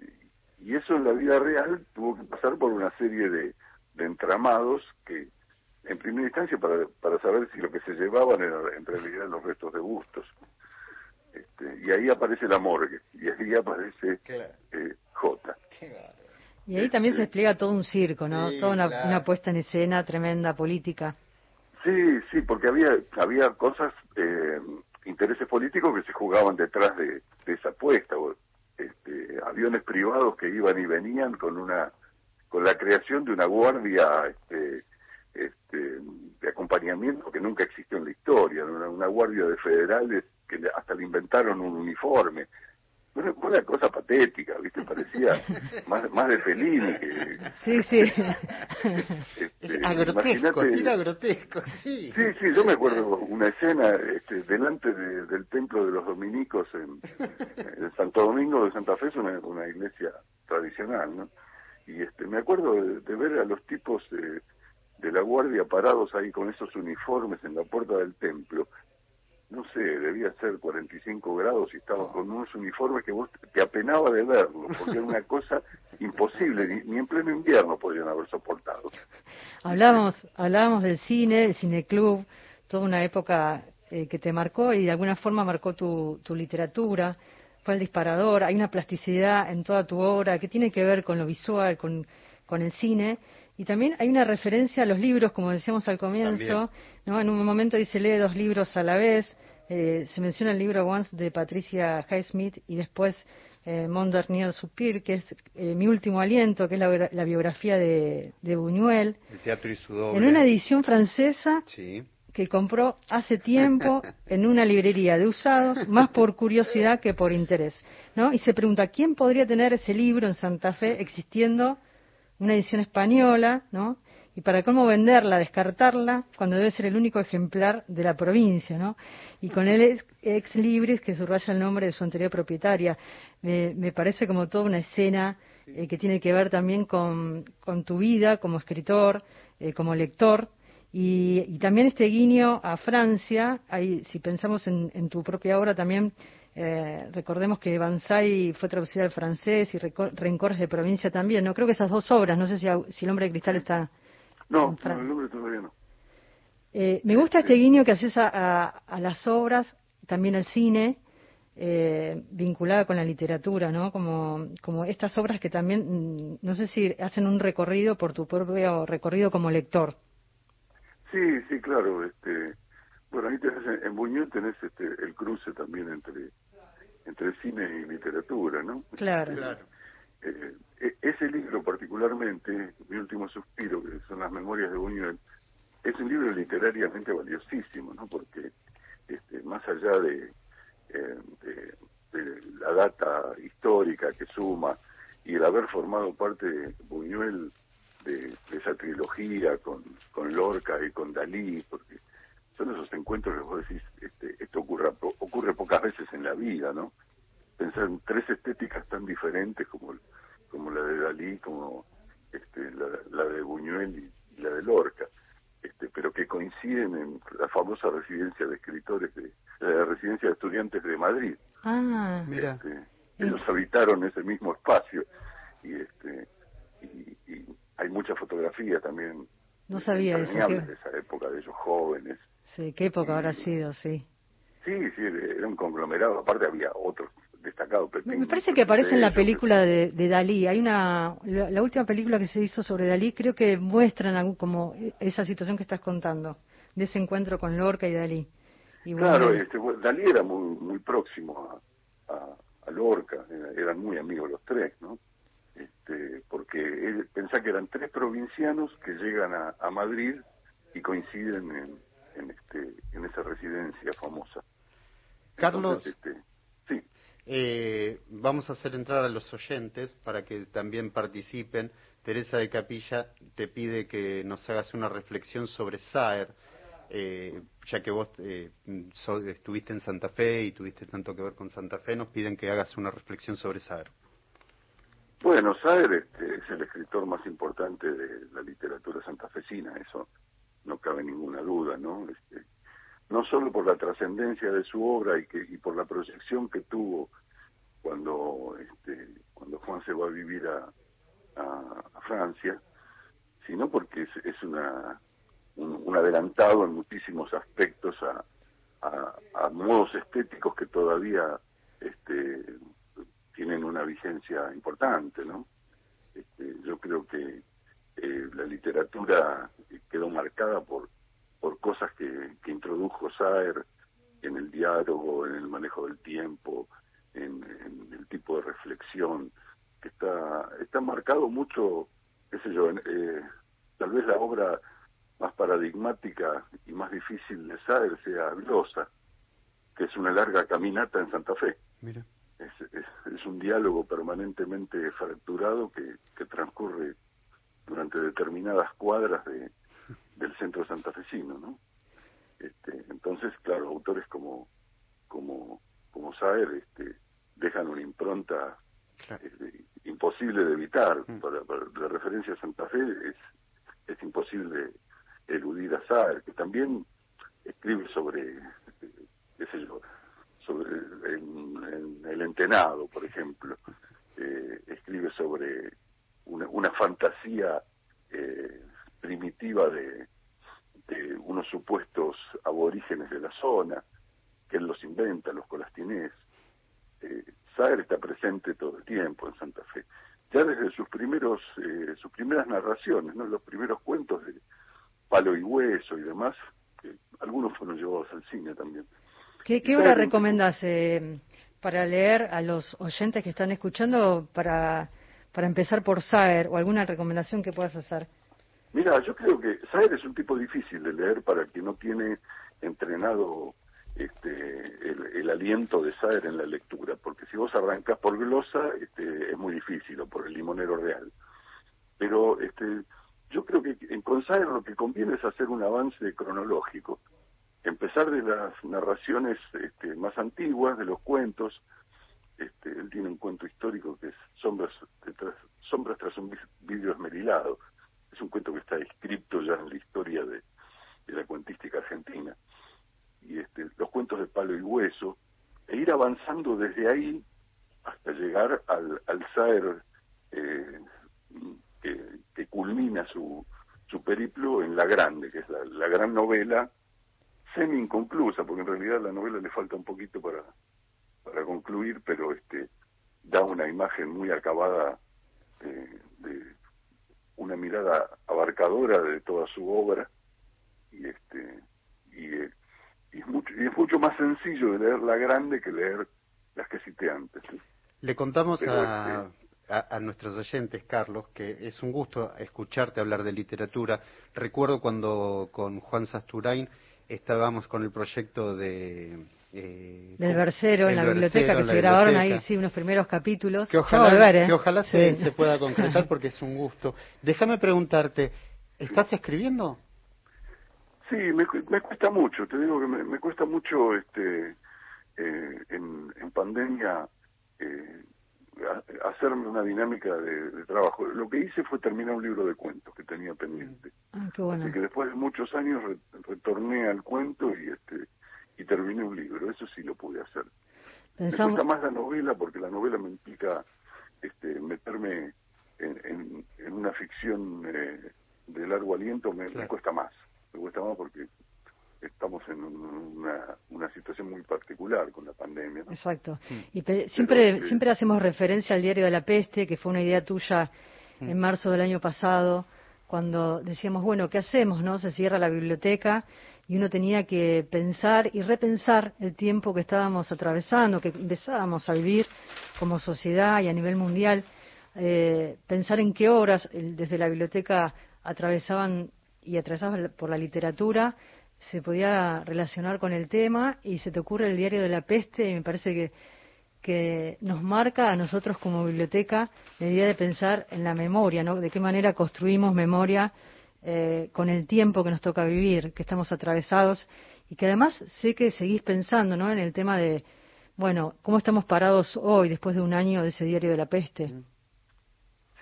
y eso en la vida real tuvo que pasar por una serie de, de entramados que en primera instancia para, para saber si lo que se llevaban era en realidad los restos de bustos este, y ahí aparece la morgue y ahí aparece eh, J y ahí también se despliega todo un circo, ¿no? Toda una, puesta en escena tremenda política. Sí, sí, porque había había cosas, eh, intereses políticos que se jugaban detrás de, esa apuesta. Este, aviones privados que iban y venían con una con la creación de una guardia este, este, de acompañamiento que nunca existió en la historia, una, una guardia de federales que hasta le inventaron un uniforme una, una cosa patética, ¿viste? Parecía (laughs) más, más de Fellini que... Sí, sí. Este, grotesco, sí. Sí, sí, yo me acuerdo una escena este, delante del templo de los dominicos en, Santo Domingo de Santa Fe, es una, una iglesia tradicional, ¿no? Y este, me acuerdo de, ver a los tipos de, de la guardia parados ahí con esos uniformes en la puerta del templo no sé, debía ser 45 grados y estaba con unos uniformes que vos te apenaba de verlo, porque era una cosa (laughs) imposible, ni, en pleno invierno podrían haber soportado. Hablábamos, hablábamos del cine, del cineclub, toda una época eh, que te marcó y de alguna forma marcó tu, tu literatura, fue el disparador, hay una plasticidad en toda tu obra que tiene que ver con lo visual, con, con el cine, y también hay una referencia a los libros, como decíamos al comienzo, ¿no? En un momento dice lee dos libros a la vez, eh, se menciona el libro Once de Patricia Highsmith y después eh, Mon dernier Soupir, que es eh, Mi último aliento, que es la, biografía de, Buñuel. El teatro y su En una edición francesa que compró hace tiempo (laughs) en una librería de usados, más por curiosidad que por interés. ¿no? Y se pregunta, ¿quién podría tener ese libro en Santa Fe existiendo una edición española, ¿no? Y para cómo venderla, descartarla, cuando debe ser el único ejemplar de la provincia, ¿no? Y con el ex, libris que subraya el nombre de su anterior propietaria. Me, parece como toda una escena eh, que tiene que ver también con, tu vida como escritor, eh, como lector, y, también este guiño a Francia, ahí, si pensamos en, en tu propia obra también, eh, recordemos que Banzai fue traducida al francés y Rencores de Provincia también. No creo que esas dos obras, no sé si, si El Hombre de Cristal está. No, no el hombre todavía no. Eh, me gusta este guiño que haces a, a, las obras, también al cine, eh, vinculada con la literatura, ¿no? Como, como estas obras que también, mm, no sé si hacen un recorrido por tu propio recorrido como lector. Sí, sí, claro. Este, bueno, ahí tenés, en Buñuel tenés este, el cruce también entre entre cine y literatura, ¿no? Claro. claro. Eh, e, ese libro particularmente, Mi último suspiro, que son las memorias de Buñuel, es un libro literariamente valiosísimo, ¿no? Porque este, más allá de, eh, de, la data histórica que suma y el haber formado parte de Buñuel de, esa trilogía con, con Lorca y con Dalí, porque son esos encuentros que vos decís, este, esto ocurre, ocurre pocas veces en la vida, ¿no? Pensar en tres estéticas tan diferentes como, como la de Dalí, como este, la, de Buñuel y, la de Lorca, este, pero que coinciden en la famosa residencia de escritores, de la residencia de estudiantes de Madrid. Ah, mira. Este, ellos habitaron ese mismo espacio y este y, hay mucha fotografía también no sabía eso de esa época de ellos jóvenes Sí, qué época habrá sido, sí. Sí, sí, era un conglomerado. Aparte había otros destacados. Me parece que aparece en la película de, Dalí. Hay una, la, última película que se hizo sobre Dalí, creo que muestran algún, como esa situación que estás contando. de ese encuentro con Lorca y Dalí. Y claro, este, Dalí era muy, muy próximo a, a, Lorca, eran muy amigos los tres, ¿no? Este, porque él, pensá que eran tres provincianos que llegan a, a Madrid y coinciden en, en, este, en esa residencia famosa. Carlos, este, sí. Eh, vamos a hacer entrar a los oyentes para que también participen. Teresa de Capilla te pide que nos hagas una reflexión sobre Saer, eh, ya que vos eh, estuviste en Santa Fe y tuviste tanto que ver con Santa Fe, nos piden que hagas una reflexión sobre Saer. Bueno, Saer este, es el escritor más importante de la literatura santafesina, eso no cabe ninguna duda, ¿no? Este, no solo por la trascendencia de su obra y, que, y por la proyección que tuvo cuando, este, cuando Juan se va a vivir a, a, Francia, sino porque es, es una, un, adelantado en muchísimos aspectos a, a, modos estéticos que todavía este, tienen una vigencia importante, ¿no? Este, yo creo que eh, la literatura quedó marcada por por cosas que, que introdujo Saer en el diálogo, en el manejo del tiempo, en, el tipo de reflexión, que está, está marcado mucho, qué sé yo, eh, tal vez la obra más paradigmática y más difícil de Saer sea Glosa, que es una larga caminata en Santa Fe. Mira. Es, es, un diálogo permanentemente fracturado que, que transcurre durante determinadas cuadras de, del centro santafesino, ¿no? Este, entonces, claro, autores como como como Saer este, dejan una impronta este, imposible de evitar. Mm. Para, la referencia a Santa Fe es, es imposible eludir a Saer, que también escribe sobre, qué sé yo, sobre el, entenado, por ejemplo. Eh, escribe sobre una, una fantasía eh, primitiva de, unos supuestos aborígenes de la zona, que él los inventa, los colastinés. Eh, está presente todo el tiempo en Santa Fe. Ya desde sus primeros, eh, sus primeras narraciones, ¿no? los primeros cuentos de Palo y Hueso y demás, algunos fueron llevados al cine también. ¿Qué, qué obra recomendás eh, para leer a los oyentes que están escuchando para, para empezar por Saer o alguna recomendación que puedas hacer? Mira, yo creo que Saer es un tipo difícil de leer para el que no tiene entrenado este, el, aliento de Saer en la lectura, porque si vos arrancás por glosa, este, es muy difícil, o por el limonero real. Pero este, yo creo que con Saer lo que conviene es hacer un avance cronológico, empezar de las narraciones este, más antiguas, de los cuentos, este, él tiene un cuento histórico que es Sombras, tras, un vidrio esmerilado, es un cuento que está escrito ya en la historia de, la cuentística argentina. Y este, los cuentos de palo y hueso, e ir avanzando desde ahí hasta llegar al, al Saer eh, que, culmina su, su periplo en La Grande, que es la, gran novela semi inconclusa, porque en realidad la novela le falta un poquito para, para concluir, pero este da una imagen muy acabada de una mirada abarcadora de toda su obra y este y, eh, es mucho y es mucho más sencillo de leer la grande que leer las que cité antes le contamos este, a, a, nuestros oyentes Carlos que es un gusto escucharte hablar de literatura. Recuerdo cuando con Juan Sasturain estábamos con el proyecto de eh, del versero en la biblioteca que se grabaron ahí sí unos primeros capítulos. Que ojalá, ¿eh? que ojalá se, pueda concretar (laughs) porque es un gusto. Déjame preguntarte estás escribiendo sí me, cuesta mucho te digo que me, cuesta mucho este eh, en, en, pandemia eh, hacerme una dinámica de, trabajo. Lo que hice fue terminar un libro de cuentos que tenía pendiente. Ah, Así que después de muchos años retorné al cuento y este y terminé un libro, eso sí lo pude hacer. Me gusta más la novela porque la novela me implica este, meterme en, en, una ficción eh, de largo aliento, me, cuesta más, me cuesta más porque estamos en una, una situación muy particular con la pandemia. Exacto. Y siempre, siempre hacemos referencia al diario de la peste, que fue una idea tuya en marzo del año pasado, cuando decíamos, bueno, ¿qué hacemos? no Se cierra la biblioteca y uno tenía que pensar y repensar el tiempo que estábamos atravesando, que empezábamos a vivir como sociedad y a nivel mundial, eh, pensar en qué horas desde la biblioteca atravesaban y atravesaban por la literatura, se podía relacionar con el tema y se te ocurre el diario de la peste y me parece que, que nos marca a nosotros como biblioteca la idea de pensar en la memoria, ¿no? De qué manera construimos memoria eh, con el tiempo que nos toca vivir, que estamos atravesados y que además sé que seguís pensando ¿no? en el tema de, bueno, cómo estamos parados hoy después de un año de ese diario de la peste.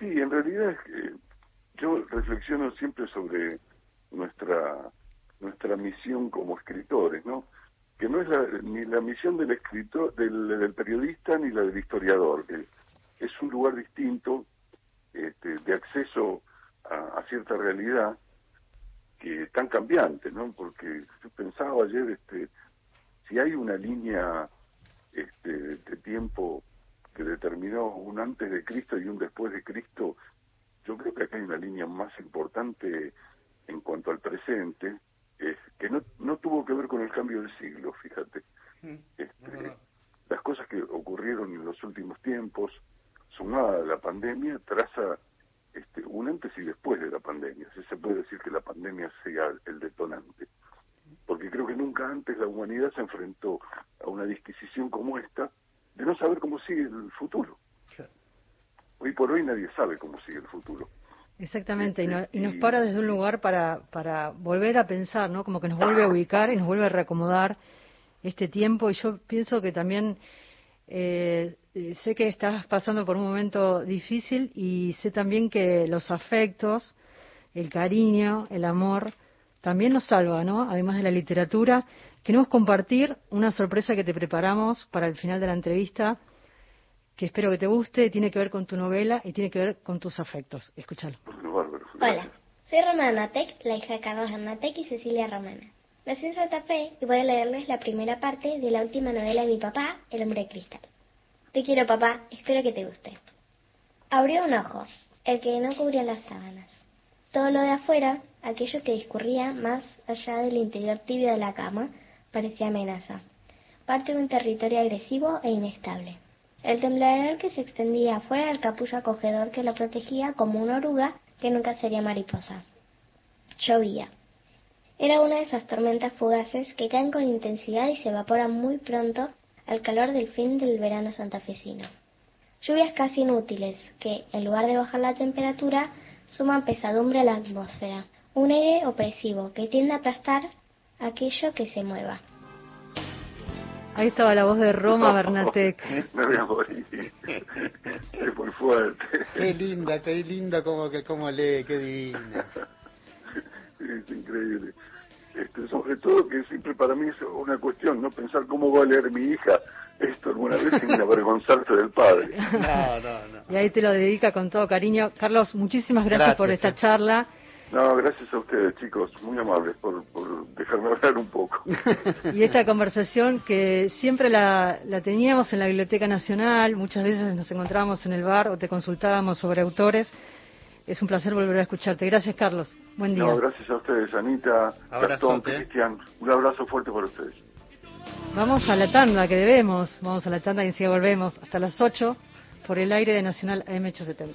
Sí, en realidad que yo reflexiono siempre sobre nuestra nuestra misión como escritores, ¿no? Que no es ni la misión del escritor, del, periodista ni la del historiador, es un lugar distinto este, de acceso a, cierta realidad que tan cambiante, ¿no? Porque yo pensaba ayer, este, si hay una línea este, de tiempo que determinó un antes de Cristo y un después de Cristo, yo creo que acá hay una línea más importante en cuanto al presente, es que no, no tuvo que ver con el cambio de siglo, fíjate. Mm, este, las cosas que ocurrieron en los últimos tiempos, sumada a la pandemia, traza este, un antes y después de la pandemia. Si se puede decir que la pandemia sea el detonante. Porque creo que nunca antes la humanidad se enfrentó a una disquisición como esta de no saber cómo sigue el futuro. Hoy por hoy nadie sabe cómo sigue el futuro. Exactamente, y, y, nos para desde un lugar para, para volver a pensar, ¿no? Como que nos vuelve a ubicar y nos vuelve a reacomodar este tiempo. Y yo pienso que también eh, sé que estás pasando por un momento difícil y sé también que los afectos, el cariño, el amor, también nos salva, ¿no? Además de la literatura. Queremos compartir una sorpresa que te preparamos para el final de la entrevista, que espero que te guste, tiene que ver con tu novela y tiene que ver con tus afectos. Escúchalo. Hola, soy Romana Natec, la hija de Carlos Natec y Cecilia Romana. Nací en Santa Fe y voy a leerles la primera parte de la última novela de mi papá, El hombre de cristal. Te quiero, papá, espero que te guste. Abrió un ojo, el que no cubría las sábanas. Todo lo de afuera, aquello que discurría más allá del interior tibio de la cama, parecía amenaza. Parte de un territorio agresivo e inestable. El temblador que se extendía fuera del capullo acogedor que lo protegía como una oruga que nunca sería mariposa. Llovía. Era una de esas tormentas fugaces que caen con intensidad y se evaporan muy pronto al calor del fin del verano santafesino. Lluvias casi inútiles que, en lugar de bajar la temperatura, suman pesadumbre a la atmósfera, un aire opresivo que tiende a aplastar aquello que se mueva. Ahí estaba la voz de Roma (laughs) Bernatec. Me voy a morir. Es muy fuerte. Qué linda, qué linda como que como lee, qué linda (laughs) es increíble. Este, sobre todo que siempre para mí es una cuestión, ¿no? Pensar cómo va a leer mi hija esto alguna vez sin avergonzarse del padre. (laughs) No, no, no. Y ahí te lo dedica con todo cariño. Carlos, muchísimas gracias, por esta charla. No, gracias a ustedes, chicos, muy amables por, por dejarme hablar un poco. (laughs) Y esta conversación que siempre la, la teníamos en la Biblioteca Nacional, muchas veces nos encontrábamos en el bar o te consultábamos sobre autores es un placer volver a escucharte. Gracias, Carlos. Buen día. No, gracias a ustedes, Anita, Gastón, Cristian. Un abrazo fuerte para ustedes. Vamos a la tanda que debemos. Vamos a la tanda y enseguida volvemos hasta las 8 por el aire de Nacional AM870.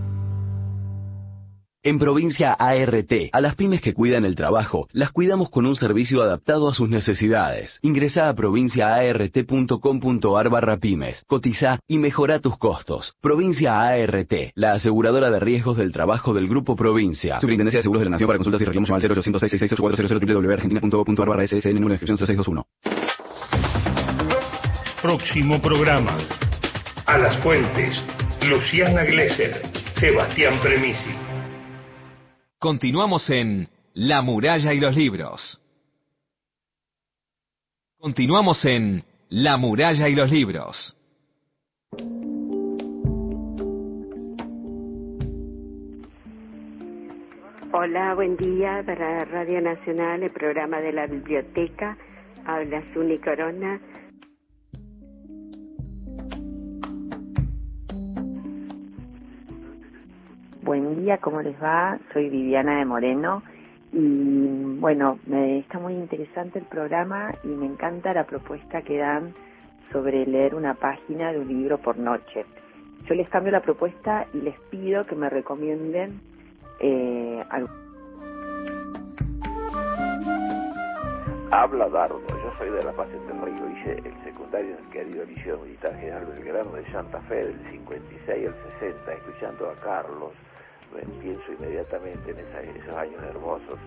En Provincia ART, a las pymes que cuidan el trabajo, las cuidamos con un servicio adaptado a sus necesidades. Ingresa a provinciaart.com.ar barra pymes, cotiza y mejora tus costos. Provincia ART, la aseguradora de riesgos del trabajo del Grupo Provincia. Superintendencia de Seguros de la Nación para consultas y reclamos al 0800 666 www.argentina.gov.ar barra SSN número de inscripción 0621. Próximo programa. A las Fuentes, Luciana Glesser, Sebastián Premisi. Continuamos en La muralla y los libros. Continuamos en La muralla y los libros. Hola, buen día para Radio Nacional, el programa de la biblioteca. Habla Suni Corona. Buen día, ¿cómo les va? Soy Viviana de Moreno y bueno, me está muy interesante el programa y me encanta la propuesta que dan sobre leer una página de un libro por noche. Yo les cambio la propuesta y les pido que me recomienden eh, Habla Dardo, yo soy de La Paz del Río, hice el secundario en el querido Liceo Militar General Belgrano de Santa Fe del 56 al 60, escuchando a Carlos, pienso inmediatamente en esos años hermosos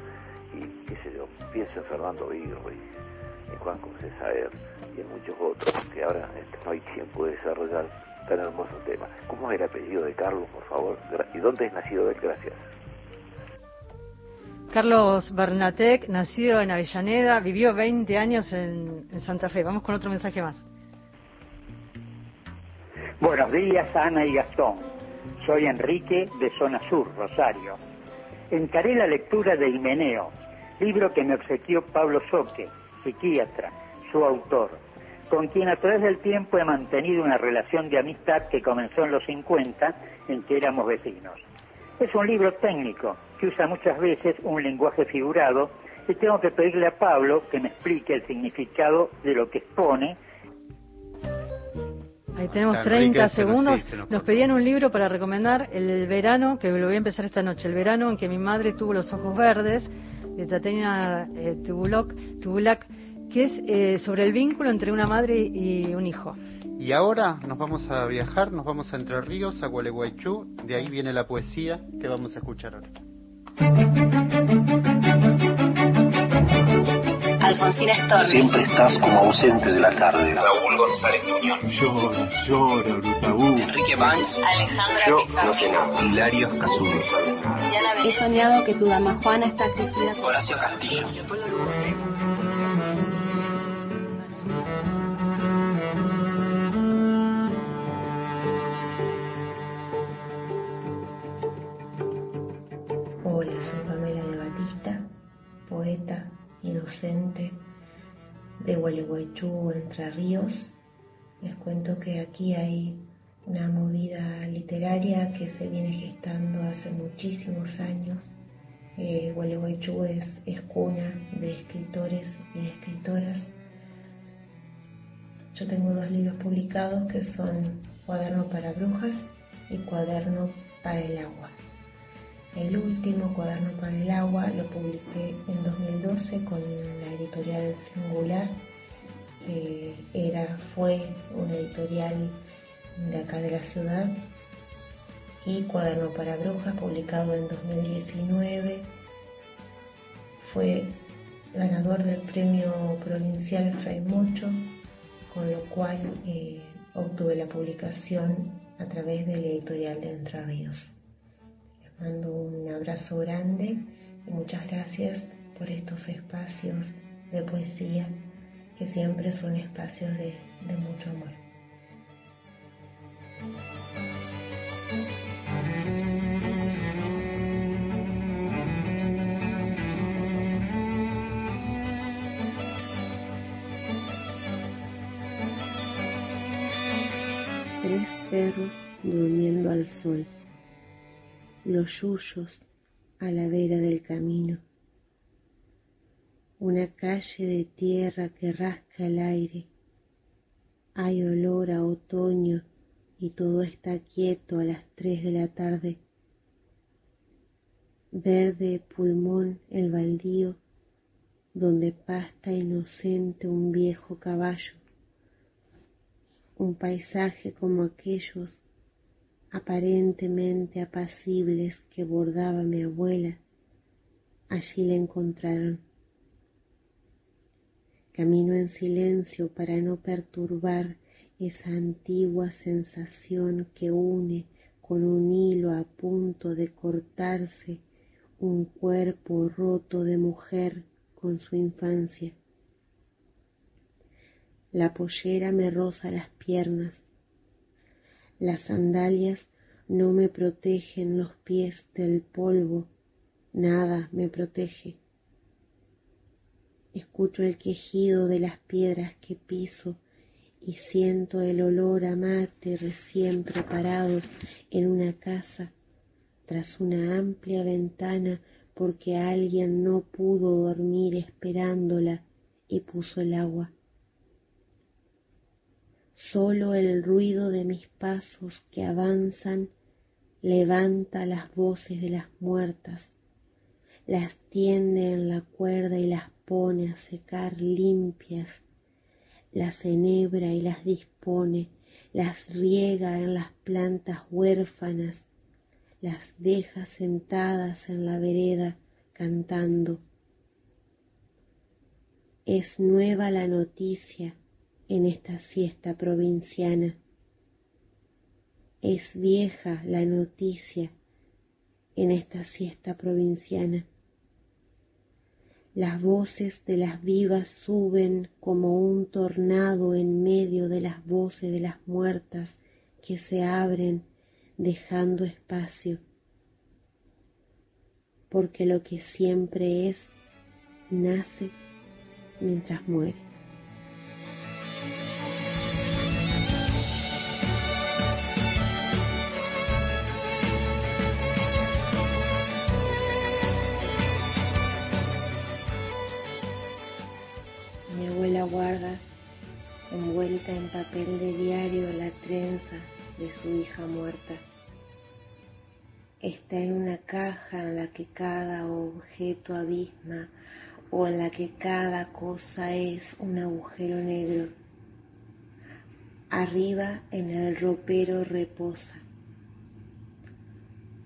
y qué sé yo, pienso en Fernando Virrey, en Juan José Saer y en muchos otros que ahora no hay tiempo de desarrollar tan hermosos temas. ¿Cómo es el apellido de Carlos, por favor? ¿Y dónde es nacido él? Gracias. Carlos Bernatec, nacido en Avellaneda, vivió 20 años en, en Santa Fe. Vamos con otro mensaje más. Buenos días, Ana y Gastón. Soy Enrique de Zona Sur, Rosario. Encaré la lectura de Himeneo, libro que me obsequió Pablo Soque, psiquiatra, su autor, con quien a través del tiempo he mantenido una relación de amistad que comenzó en los 50, en que éramos vecinos. Es un libro técnico que usa muchas veces un lenguaje figurado y tengo que pedirle a Pablo que me explique el significado de lo que expone. Ahí tenemos 30 segundos. Nos pedían un libro para recomendar El verano, que lo voy a empezar esta noche, El verano en que mi madre tuvo los ojos verdes, de Tatiana eh, Tubulak, que es eh, sobre el vínculo entre una madre y un hijo. Y ahora nos vamos a viajar, nos vamos a Entre Ríos, a Gualeguaychú, de ahí viene la poesía que vamos a escuchar ahora. Alfonsina Storni. Siempre estás como ausente de la tarde. Raúl González Muñoz. Llora, llora, Brutabú. Enrique Banks. Alejandra Yo Pizarro. no sé nada. Hilario Cazube. He soñado que tu dama Juana está crecida. Horacio Castillo. Hola, soy Pamela de Gualeguaychú, Entre Ríos. Les cuento que aquí hay una movida literaria que se viene gestando hace muchísimos años. Eh, Gualeguaychú es, es cuna de escritores y escritoras. Yo tengo dos libros publicados que son Cuaderno para Brujas y Cuaderno para el Agua. El último cuaderno para el agua lo publiqué en 2012 con la editorial Singular. que era, fue una editorial de acá de la ciudad. Y Cuaderno para Brujas, publicado en 2019, fue ganador del premio provincial Fray Mocho, con lo cual eh, obtuve la publicación a través de la editorial de Entre Ríos mando un abrazo grande y muchas gracias por estos espacios de poesía que siempre son espacios de, mucho amor. Tres perros durmiendo al sol los yuyos a la vera del camino, una calle de tierra que rasca el aire, hay olor a otoño y todo está quieto a las tres de la tarde, verde pulmón el baldío donde pasta inocente un viejo caballo, un paisaje como aquellos aparentemente apacibles que bordaba mi abuela, allí la encontraron. Camino en silencio para no perturbar esa antigua sensación que une con un hilo a punto de cortarse un cuerpo roto de mujer con su infancia. La pollera me roza las piernas. Las sandalias no me protegen los pies del polvo. Nada me protege. Escucho el quejido de las piedras que piso y siento el olor a mate recién preparado en una casa tras una amplia ventana porque alguien no pudo dormir esperándola y puso el agua. Solo el ruido de mis pasos que avanzan levanta las voces de las muertas, las tiende en la cuerda y las pone a secar limpias las enhebra y las dispone, las riega en las plantas huérfanas, las deja sentadas en la vereda cantando. Es nueva la noticia en esta siesta provinciana. Es vieja la noticia en esta siesta provinciana. Las voces de las vivas suben como un tornado en medio de las voces de las muertas que se abren dejando espacio. Porque lo que siempre es, nace mientras muere. Que cada cosa es un agujero negro. Arriba en el ropero reposa.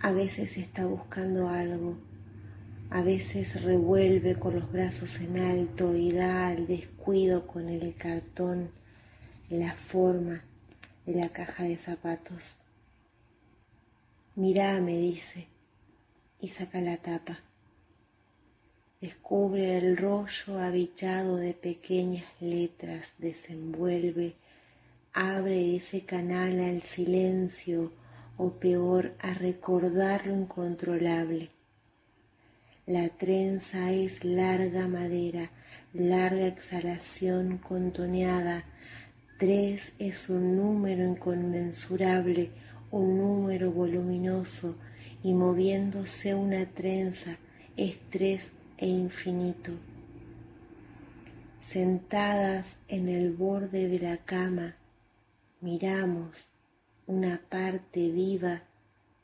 A veces está buscando algo, a veces revuelve con los brazos en alto y da al descuido con el cartón la forma de la caja de zapatos. Mira, me dice, y saca la tapa. Descubre el rollo habichado de pequeñas letras, desenvuelve, abre ese canal al silencio o peor a recordar lo incontrolable. La trenza es larga madera, larga exhalación contoneada, Tres es un número inconmensurable, un número voluminoso, y moviéndose una trenza es tres e infinito. Sentadas en el borde de la cama, miramos una parte viva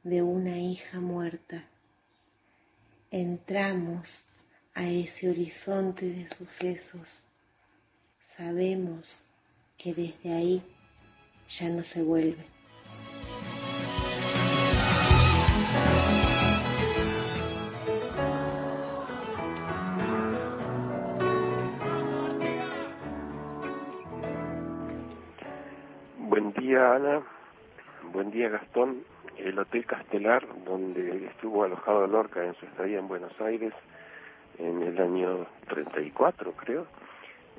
de una hija muerta. Entramos a ese horizonte de sucesos. Sabemos que desde ahí ya no se vuelve. Buen día Ana, buen día Gastón. El Hotel Castelar, donde estuvo alojado Lorca en su estadía en Buenos Aires en el año 34 creo,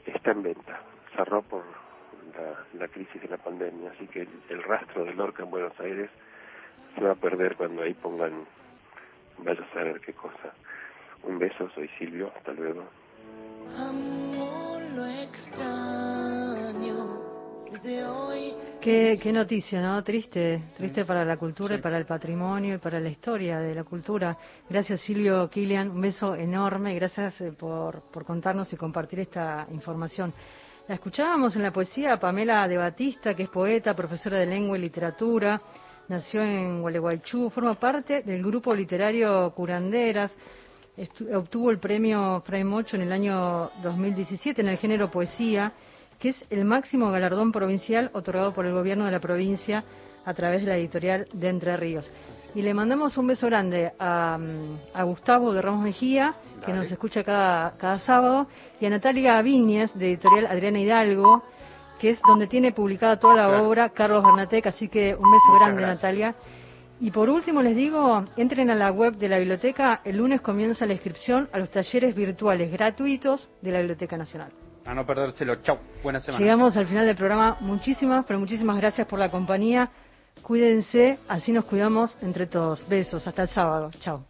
está en venta. Cerró por la, crisis de la pandemia, así que el, rastro de Lorca en Buenos Aires se va a perder cuando ahí pongan, vaya a saber qué cosa. Un beso, soy Silvio, hasta luego. Qué, qué noticia, ¿no? Triste, triste para la cultura y para el patrimonio y para la historia de la cultura. Gracias Silvio Kilian, un beso enorme, gracias eh, por, por contarnos y compartir esta información. La escuchábamos en la poesía Pamela de Batista, que es poeta, profesora de lengua y literatura, nació en Gualeguaychú, forma parte del grupo literario Curanderas, obtuvo el premio Fray Mocho en el año 2017 en el género poesía, que es el máximo galardón provincial otorgado por el gobierno de la provincia a través de la editorial de Entre Ríos. Y le mandamos un beso grande a, Gustavo de Ramos Mejía, que nos escucha cada, cada sábado, y a Natalia Viñas, de editorial Adriana Hidalgo, que es donde tiene publicada toda la Claro. obra Carlos Bernatec, así que un beso Muchas grande gracias. Natalia. Y por último les digo, entren a la web de la biblioteca, el lunes comienza la inscripción a los talleres virtuales gratuitos de la Biblioteca Nacional. A no perdérselo. Chau. Buena semana. Llegamos al final del programa, muchísimas, pero muchísimas gracias por la compañía. Cuídense, así nos cuidamos entre todos. Besos, hasta el sábado. Chao.